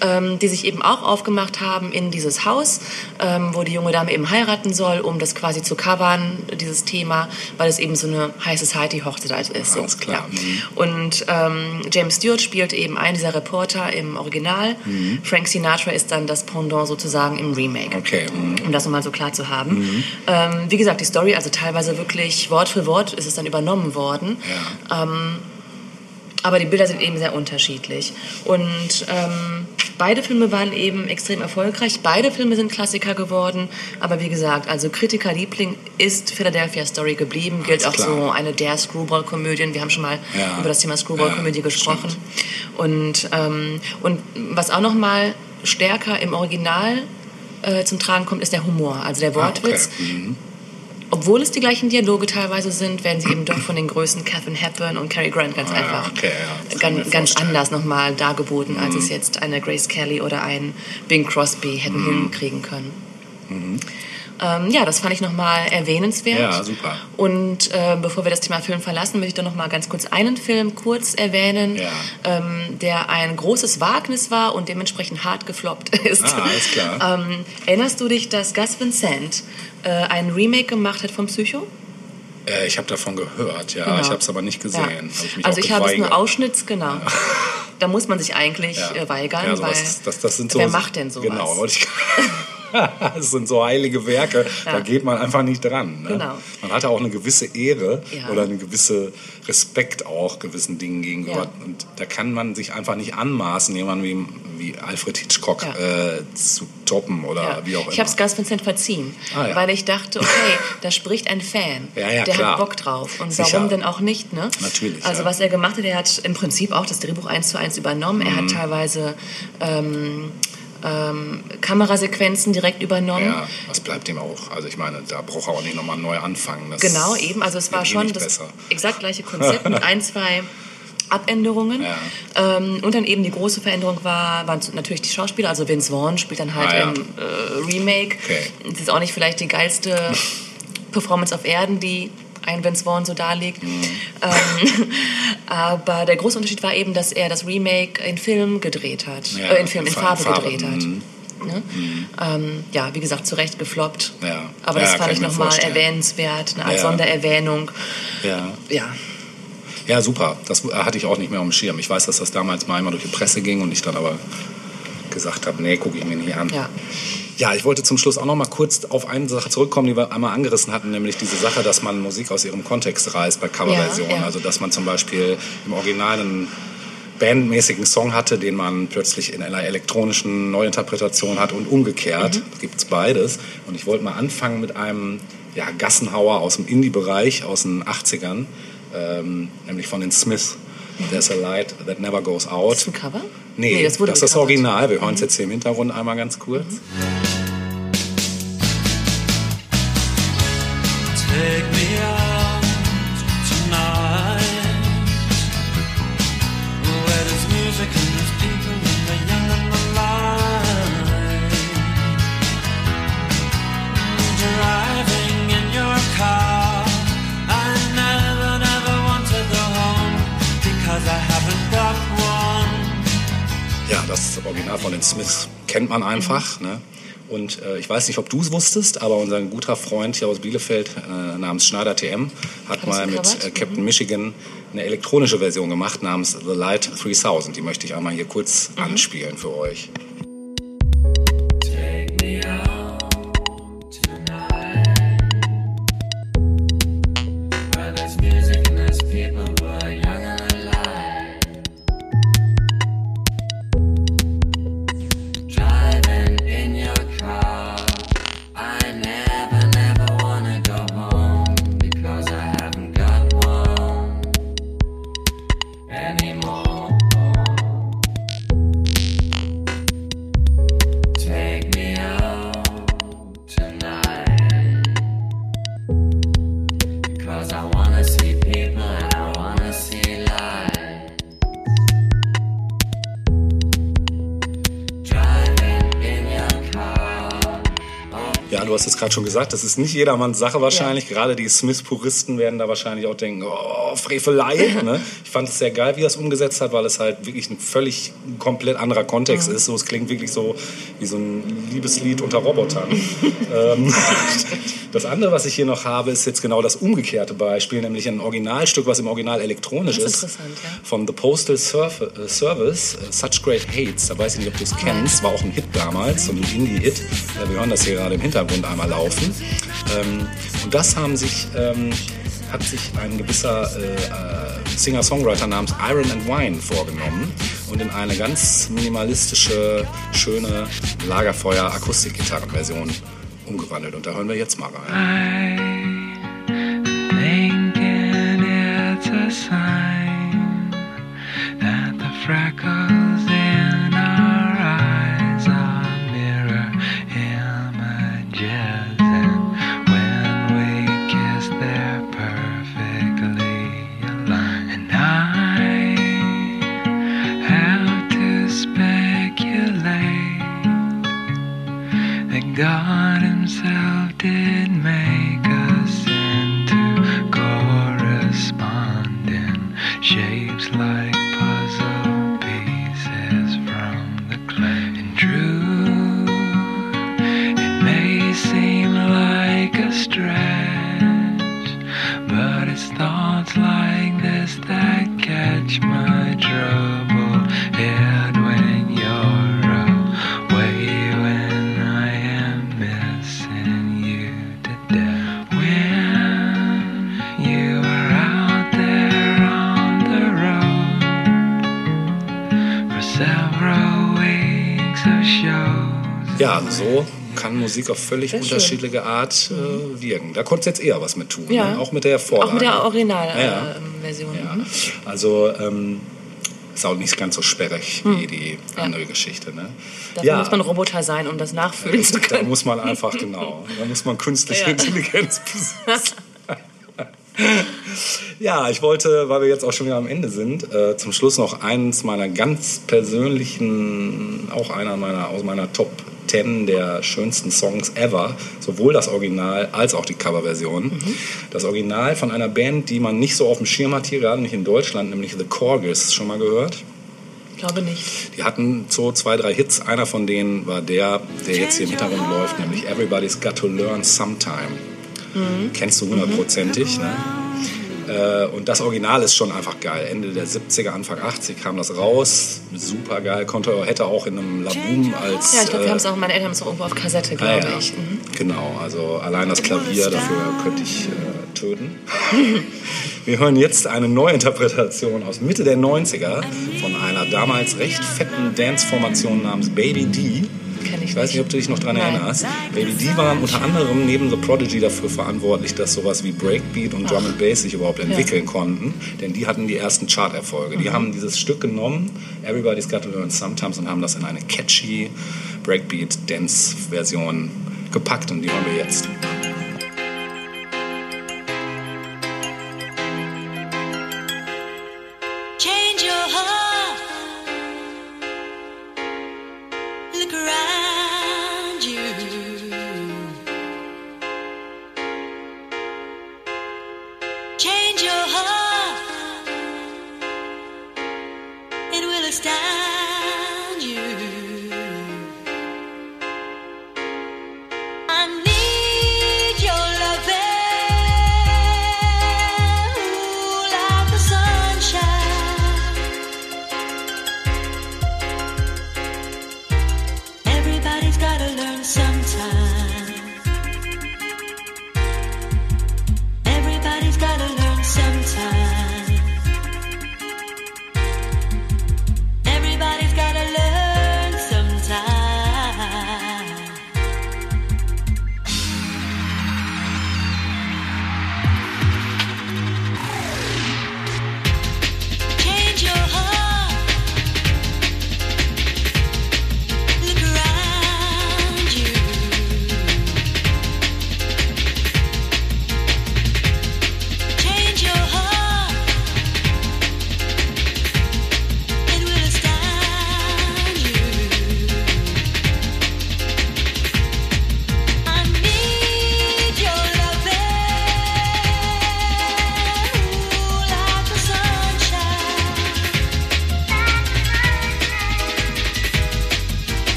ähm, die sich eben auch aufgemacht haben in dieses Haus, ähm, wo die junge Dame eben heiraten soll, um das quasi zu covern, dieses Thema, weil es eben so eine High Society Hochzeit ist. So. Alles klar. Ja. Mhm. Und ähm, James Stewart spielt eben einen dieser Reporter im Original. Mhm. Frank Sinatra ist dann das Pendant sozusagen im Remake Okay. mhm. um das nochmal so klar zu haben. Ähm, wie gesagt, die Story, also teilweise wirklich Wort für Wort ist es dann übernommen worden. Ähm, aber die Bilder sind eben sehr unterschiedlich. Und ähm, beide Filme waren eben extrem erfolgreich. Beide Filme sind Klassiker geworden. Aber wie gesagt, also Kritikerliebling ist Philadelphia Story geblieben. Gilt Alles auch klar. so eine der Screwball-Komödien. Wir haben schon mal Ja. über das Thema Screwball-Komödie Ja, gesprochen. Und, ähm, und was auch noch mal stärker im Original äh, zum Tragen kommt, ist der Humor, also der Ah, okay. Wortwitz. Mhm. Obwohl es die gleichen Dialoge teilweise sind, werden sie eben doch von den Größen Catherine Hepburn und Cary Grant ganz Ah, einfach okay, ja, ganz, ganz. Mhm. anders nochmal dargeboten, als es jetzt eine Grace Kelly oder ein Bing Crosby hätten Mhm. hinkriegen können. Ähm, ja, das fand ich nochmal erwähnenswert. Ja, super. Und äh, bevor wir das Thema Film verlassen, möchte ich doch noch mal ganz kurz einen Film kurz erwähnen, Ja. ähm, der ein großes Wagnis war und dementsprechend hart gefloppt ist. Ah, alles klar. ähm, erinnerst du dich, dass Gus Vincent äh, ein Remake gemacht hat von Psycho? Äh, ich habe davon gehört, ja. Genau. Ich habe es aber nicht gesehen. Ja. Ich also ich habe es nur. Ausschnitts, genau. Da muss man sich eigentlich Ja. äh, weigern, Ja, weil das, das sind so, wer macht denn sowas? Genau, wollte ich Das sind so heilige Werke, da Ja. geht man einfach nicht dran. Ne? Genau. Man hatte auch eine gewisse Ehre Ja. oder eine gewisse Respekt auch gewissen Dingen gegenüber. Ja. Und da kann man sich einfach nicht anmaßen, jemanden wie, wie Alfred Hitchcock äh, zu toppen oder wie auch immer. Ich habe es Gus Vincent verziehen, Ah, weil ich dachte, okay, da spricht ein Fan, der klar. hat Bock drauf. Und Sicher. warum denn auch nicht? Ne? Natürlich, Also was er gemacht hat, er hat im Prinzip auch das Drehbuch eins zu eins übernommen. Er Mhm. hat teilweise ähm, ähm, Kamerasequenzen direkt übernommen. ja, das bleibt ihm auch. Also ich meine, da braucht er auch nicht nochmal neu anfangen. Das Genau, eben. Also es war eh schon das besser. exakt gleiche Konzept mit ein, zwei Abänderungen. Ja. Ähm, und dann eben die große Veränderung war, waren natürlich die Schauspieler. Also Vince Vaughn spielt dann halt Ah, ja. im äh, Remake. Okay. Das ist auch nicht vielleicht die geilste Performance auf Erden, die ein Vince Vaughn so darlegt. Mhm. Ähm, aber der große Unterschied war eben, dass er das Remake in Film gedreht hat. Ja, äh, in Film, in Farbe, Farbe, gedreht hat. mhm. Ne? Ähm, ja, wie gesagt, zu Recht gefloppt. Ja. Aber Ja, das kann fand ich nochmal erwähnenswert, eine Art Ja. Sondererwähnung. Ja. Ja, Ja, super. Das hatte ich auch nicht mehr auf dem Schirm. Ich weiß, dass das damals mal einmal durch die Presse ging und ich dann aber gesagt habe, nee, gucke ich mir nicht an. ja. Ja, ich wollte zum Schluss auch noch mal kurz auf eine Sache zurückkommen, die wir einmal angerissen hatten, nämlich diese Sache, dass man Musik aus ihrem Kontext reißt bei Coverversionen. Ja, ja. Also, dass man zum Beispiel im Original einen bandmäßigen Song hatte, den man plötzlich in einer elektronischen Neuinterpretation hat und umgekehrt. Mhm. Gibt es beides. Und ich wollte mal anfangen mit einem ja, Gassenhauer aus dem Indie-Bereich aus den 80ern, ähm, nämlich von den Smiths. There's a light that never goes out. Ist das ein Cover? Nee, das wurde das ist das. Original. Wir hören es jetzt hier im Hintergrund einmal ganz kurz. Take me out das Original von den Smiths kennt man einfach. Ne? Und äh, ich weiß nicht, ob du es wusstest, aber unser guter Freund hier aus Bielefeld äh, namens Schneider TM hat Hat mal mit äh, Captain Michigan eine elektronische Version gemacht namens The Light 3000. Die möchte ich einmal hier kurz anspielen für euch. Schon gesagt, das ist nicht jedermanns Sache wahrscheinlich. Gerade die Smith-Puristen werden da wahrscheinlich auch denken, oh, Frevelei. ne? Ich fand es sehr geil, wie er es umgesetzt hat, weil es halt wirklich ein völlig komplett anderer Kontext ist. So, es klingt wirklich so wie so ein Liebeslied unter Robotern. ähm, das andere, was ich hier noch habe, ist jetzt genau das umgekehrte Beispiel, nämlich ein Originalstück, was im Original elektronisch Das ist ist. interessant, ja. Von The Postal äh, Service, äh, Such Great Hates. Da weiß ich nicht, ob du es kennst. War auch ein Hit damals, so ein Indie-Hit. Äh, Wir hören das hier gerade im Hintergrund einmal laufen. Ähm, Und das haben sich, ähm, hat sich ein gewisser Singer-Songwriter namens Iron and Wine vorgenommen und in eine ganz minimalistische, schöne Lagerfeuer-Akustikgitarrenversion umgewandelt. Und da hören wir jetzt mal rein. Freckles Musik auf völlig Sehr schön. unterschiedliche Art äh, wirken. Da konntest du jetzt eher was mit tun. Ja. Ne? Auch mit der Vorlage. Auch mit der Ja. Originalversion. Ja. Also ähm, ist auch nicht ganz so sperrig wie die Hm. Andere Geschichte. Ne? Dafür muss man Roboter sein, um das nachfühlen zu da können. muss man einfach, genau, da muss man künstliche. Intelligenz besitzen. Ja, ich wollte, weil wir jetzt auch schon wieder am Ende sind, äh, zum Schluss noch eins meiner ganz persönlichen, auch einer meiner aus meiner Top 10 der schönsten Songs ever, sowohl das Original als auch die Coverversion. Das Original von einer Band, die man nicht so auf dem Schirm hat hier, gerade nicht in Deutschland, nämlich The Corgis. Schon mal gehört? Ich glaube nicht. Die hatten so zwei, drei Hits. Einer von denen war der, der jetzt hier im Hintergrund läuft, nämlich Everybody's Got to Learn Sometime. Kennst du hundertprozentig, ne? Äh, Und das Original ist schon einfach geil. Ende der 70er, Anfang 80 kam das raus. Super geil. Konnte, hätte auch in einem Laboom als. Ja, ich glaube, äh, wir haben es auch, meine Eltern haben es auch irgendwo auf Kassette, Ah, glaube ja. ich. Mhm. Genau, also allein das Klavier, dafür könnte ich äh, töten. Wir hören jetzt eine Neuinterpretation aus Mitte der 90er von einer damals recht fetten Dance-Formation namens Baby D. Ich weiß nicht, ob du dich noch daran erinnerst. Baby D waren unter anderem neben The Prodigy dafür verantwortlich, dass sowas wie Breakbeat und Drum and Bass sich überhaupt entwickeln konnten. Denn die hatten die ersten Charterfolge. Mhm. Die haben dieses Stück genommen, Everybody's Got to Learn Sometimes, und haben das in eine catchy Breakbeat-Dance-Version gepackt. Und die hören wir jetzt.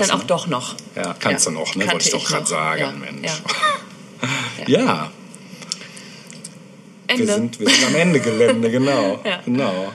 Dann auch doch noch. Ja, kannst Ja, du noch, ne? kannte Wollte ich doch gerade sagen, Ja, Mensch. ja. Ja, wir sind, wir sind am Ende Gelände, genau. Ja. genau.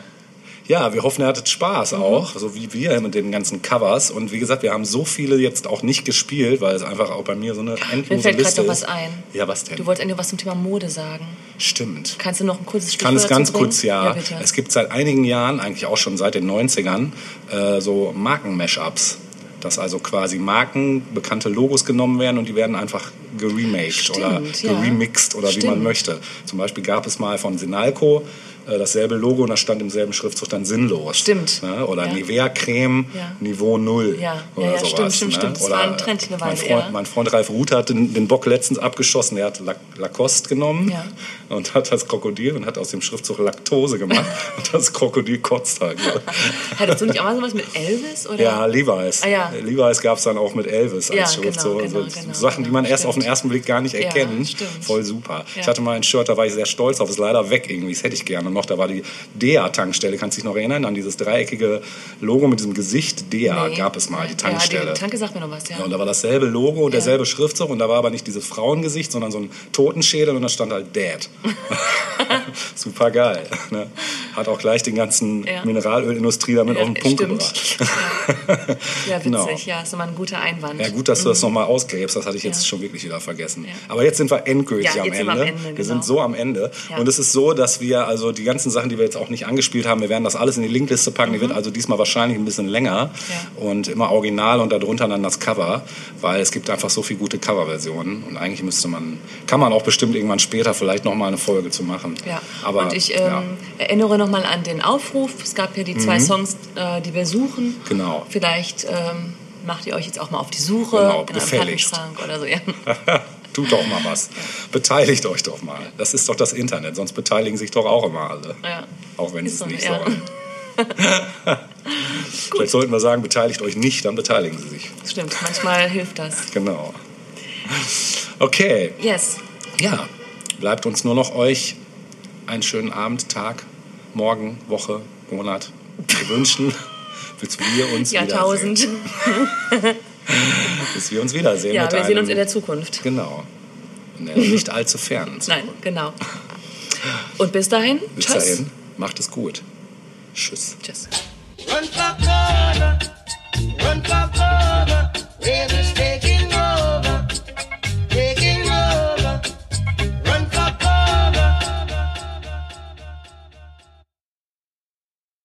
Ja, wir hoffen, ihr hattet Spaß Mhm. auch, so wie wir mit den ganzen Covers. Und wie gesagt, wir haben so viele jetzt auch nicht gespielt, weil es einfach auch bei mir so eine endlose Mir fällt gerade noch ist. was ein. Ja, was denn? Du wolltest eigentlich was zum Thema Mode sagen. Stimmt. Kannst du noch ein kurzes Ich kann es ganz bringen? kurz, ja. Ja, es gibt seit einigen Jahren, eigentlich auch schon seit den 90ern, äh, so Marken-Mashups. Dass also quasi Marken, bekannte Logos genommen werden und die werden einfach geremaked Stimmt, oder ja. geremixed oder wie man Stimmt. möchte. Zum Beispiel gab es mal von Sinalco äh, dasselbe Logo und da stand im selben Schriftzug dann sinnlos. Stimmt. Ne? Oder Ja. Nivea Creme Ja. Niveau Null. Ja. Oder Ja, ja, sowas, stimmt, stimmt, ne? stimmt. Das Oder war ein Trend eine mein Weile, Freund, ja. mein Freund Ralf Ruth hat den, den Bock letztens abgeschossen. Der hat La- Lacoste genommen Ja. und hat das Krokodil und hat aus dem Schriftzug Laktose gemacht und das Krokodil kotzt halt. Ne? Hattest du nicht auch mal sowas mit Elvis? Oder? Ja, Levi's. Ah, ja. Levi's gab es dann auch mit Elvis als Ja, Schriftzug. genau, so, genau, genau, Sachen, die man erst auf den stimmt. Ersten Blick gar nicht Ja, erkennt. stimmt. Voll super. Ja. Ich hatte mal ein Shirt, da war ich sehr stolz auf, ist leider weg irgendwie. Das hätte ich gerne noch. Da war die DEA-Tankstelle. Kannst du dich noch erinnern an dieses dreieckige Logo mit diesem Gesicht? DEA Nee. gab es mal, die Tankstelle. Ja, die Tanke sagt mir noch was, ja. Ja, und da war dasselbe Logo und derselbe Schriftzug und da war aber nicht dieses Frauengesicht, sondern so ein Totenschädel und da stand halt Dad. Super geil. Ne? Hat auch gleich den ganzen Ja. Mineralölindustrie damit auf den Punkt stimmt. gebracht. Ja, witzig. Genau. Ja, ist immer ein guter Einwand. Ja, gut, dass du das nochmal ausgräbst, das hatte ich jetzt Ja. schon wirklich wieder vergessen. Ja. Aber jetzt sind wir endgültig Ja, am Ende. sind wir am Ende, Wir genau. sind so am Ende. Ja. Und es ist so, dass wir also die ganzen Sachen, die wir jetzt auch nicht angespielt haben, wir werden das alles in die Linkliste packen. Die wird also diesmal wahrscheinlich ein bisschen länger Mhm. Und immer original und darunter dann das Cover, weil es gibt einfach so viele gute Coverversionen und eigentlich müsste man, kann man auch bestimmt irgendwann später vielleicht nochmal eine Folge zu machen. Ja. Aber, und ich ähm. Mhm. erinnere nochmal an den Aufruf. Es gab ja die zwei Songs, äh, die wir suchen. Genau. Vielleicht ähm, macht ihr euch jetzt auch mal auf die Suche Genau, in einem gefälligst. Plattenschrank oder so. Ja. Tut doch mal was. Beteiligt euch doch mal. Das ist doch das Internet, sonst beteiligen sich doch auch immer alle. Ja. Auch wenn sie Ist es so, nicht ja. sollen. Vielleicht sollten wir sagen, beteiligt euch nicht, dann beteiligen sie sich. Stimmt, manchmal hilft das. Genau. Okay, Yes. ja. Bleibt uns nur noch euch einen schönen Abend, Tag, Morgen, Woche, Monat zu wünschen, bis wir uns Jahrtausend. wiedersehen. Bis wir uns wiedersehen. Ja, wir sehen uns in der Zukunft. Genau. In der nicht allzu fernen Zukunft. Nein, genau. Und bis dahin, Bis tschüss. dahin, macht es gut. Tschüss. Tschüss. Run for cover, run for cover, where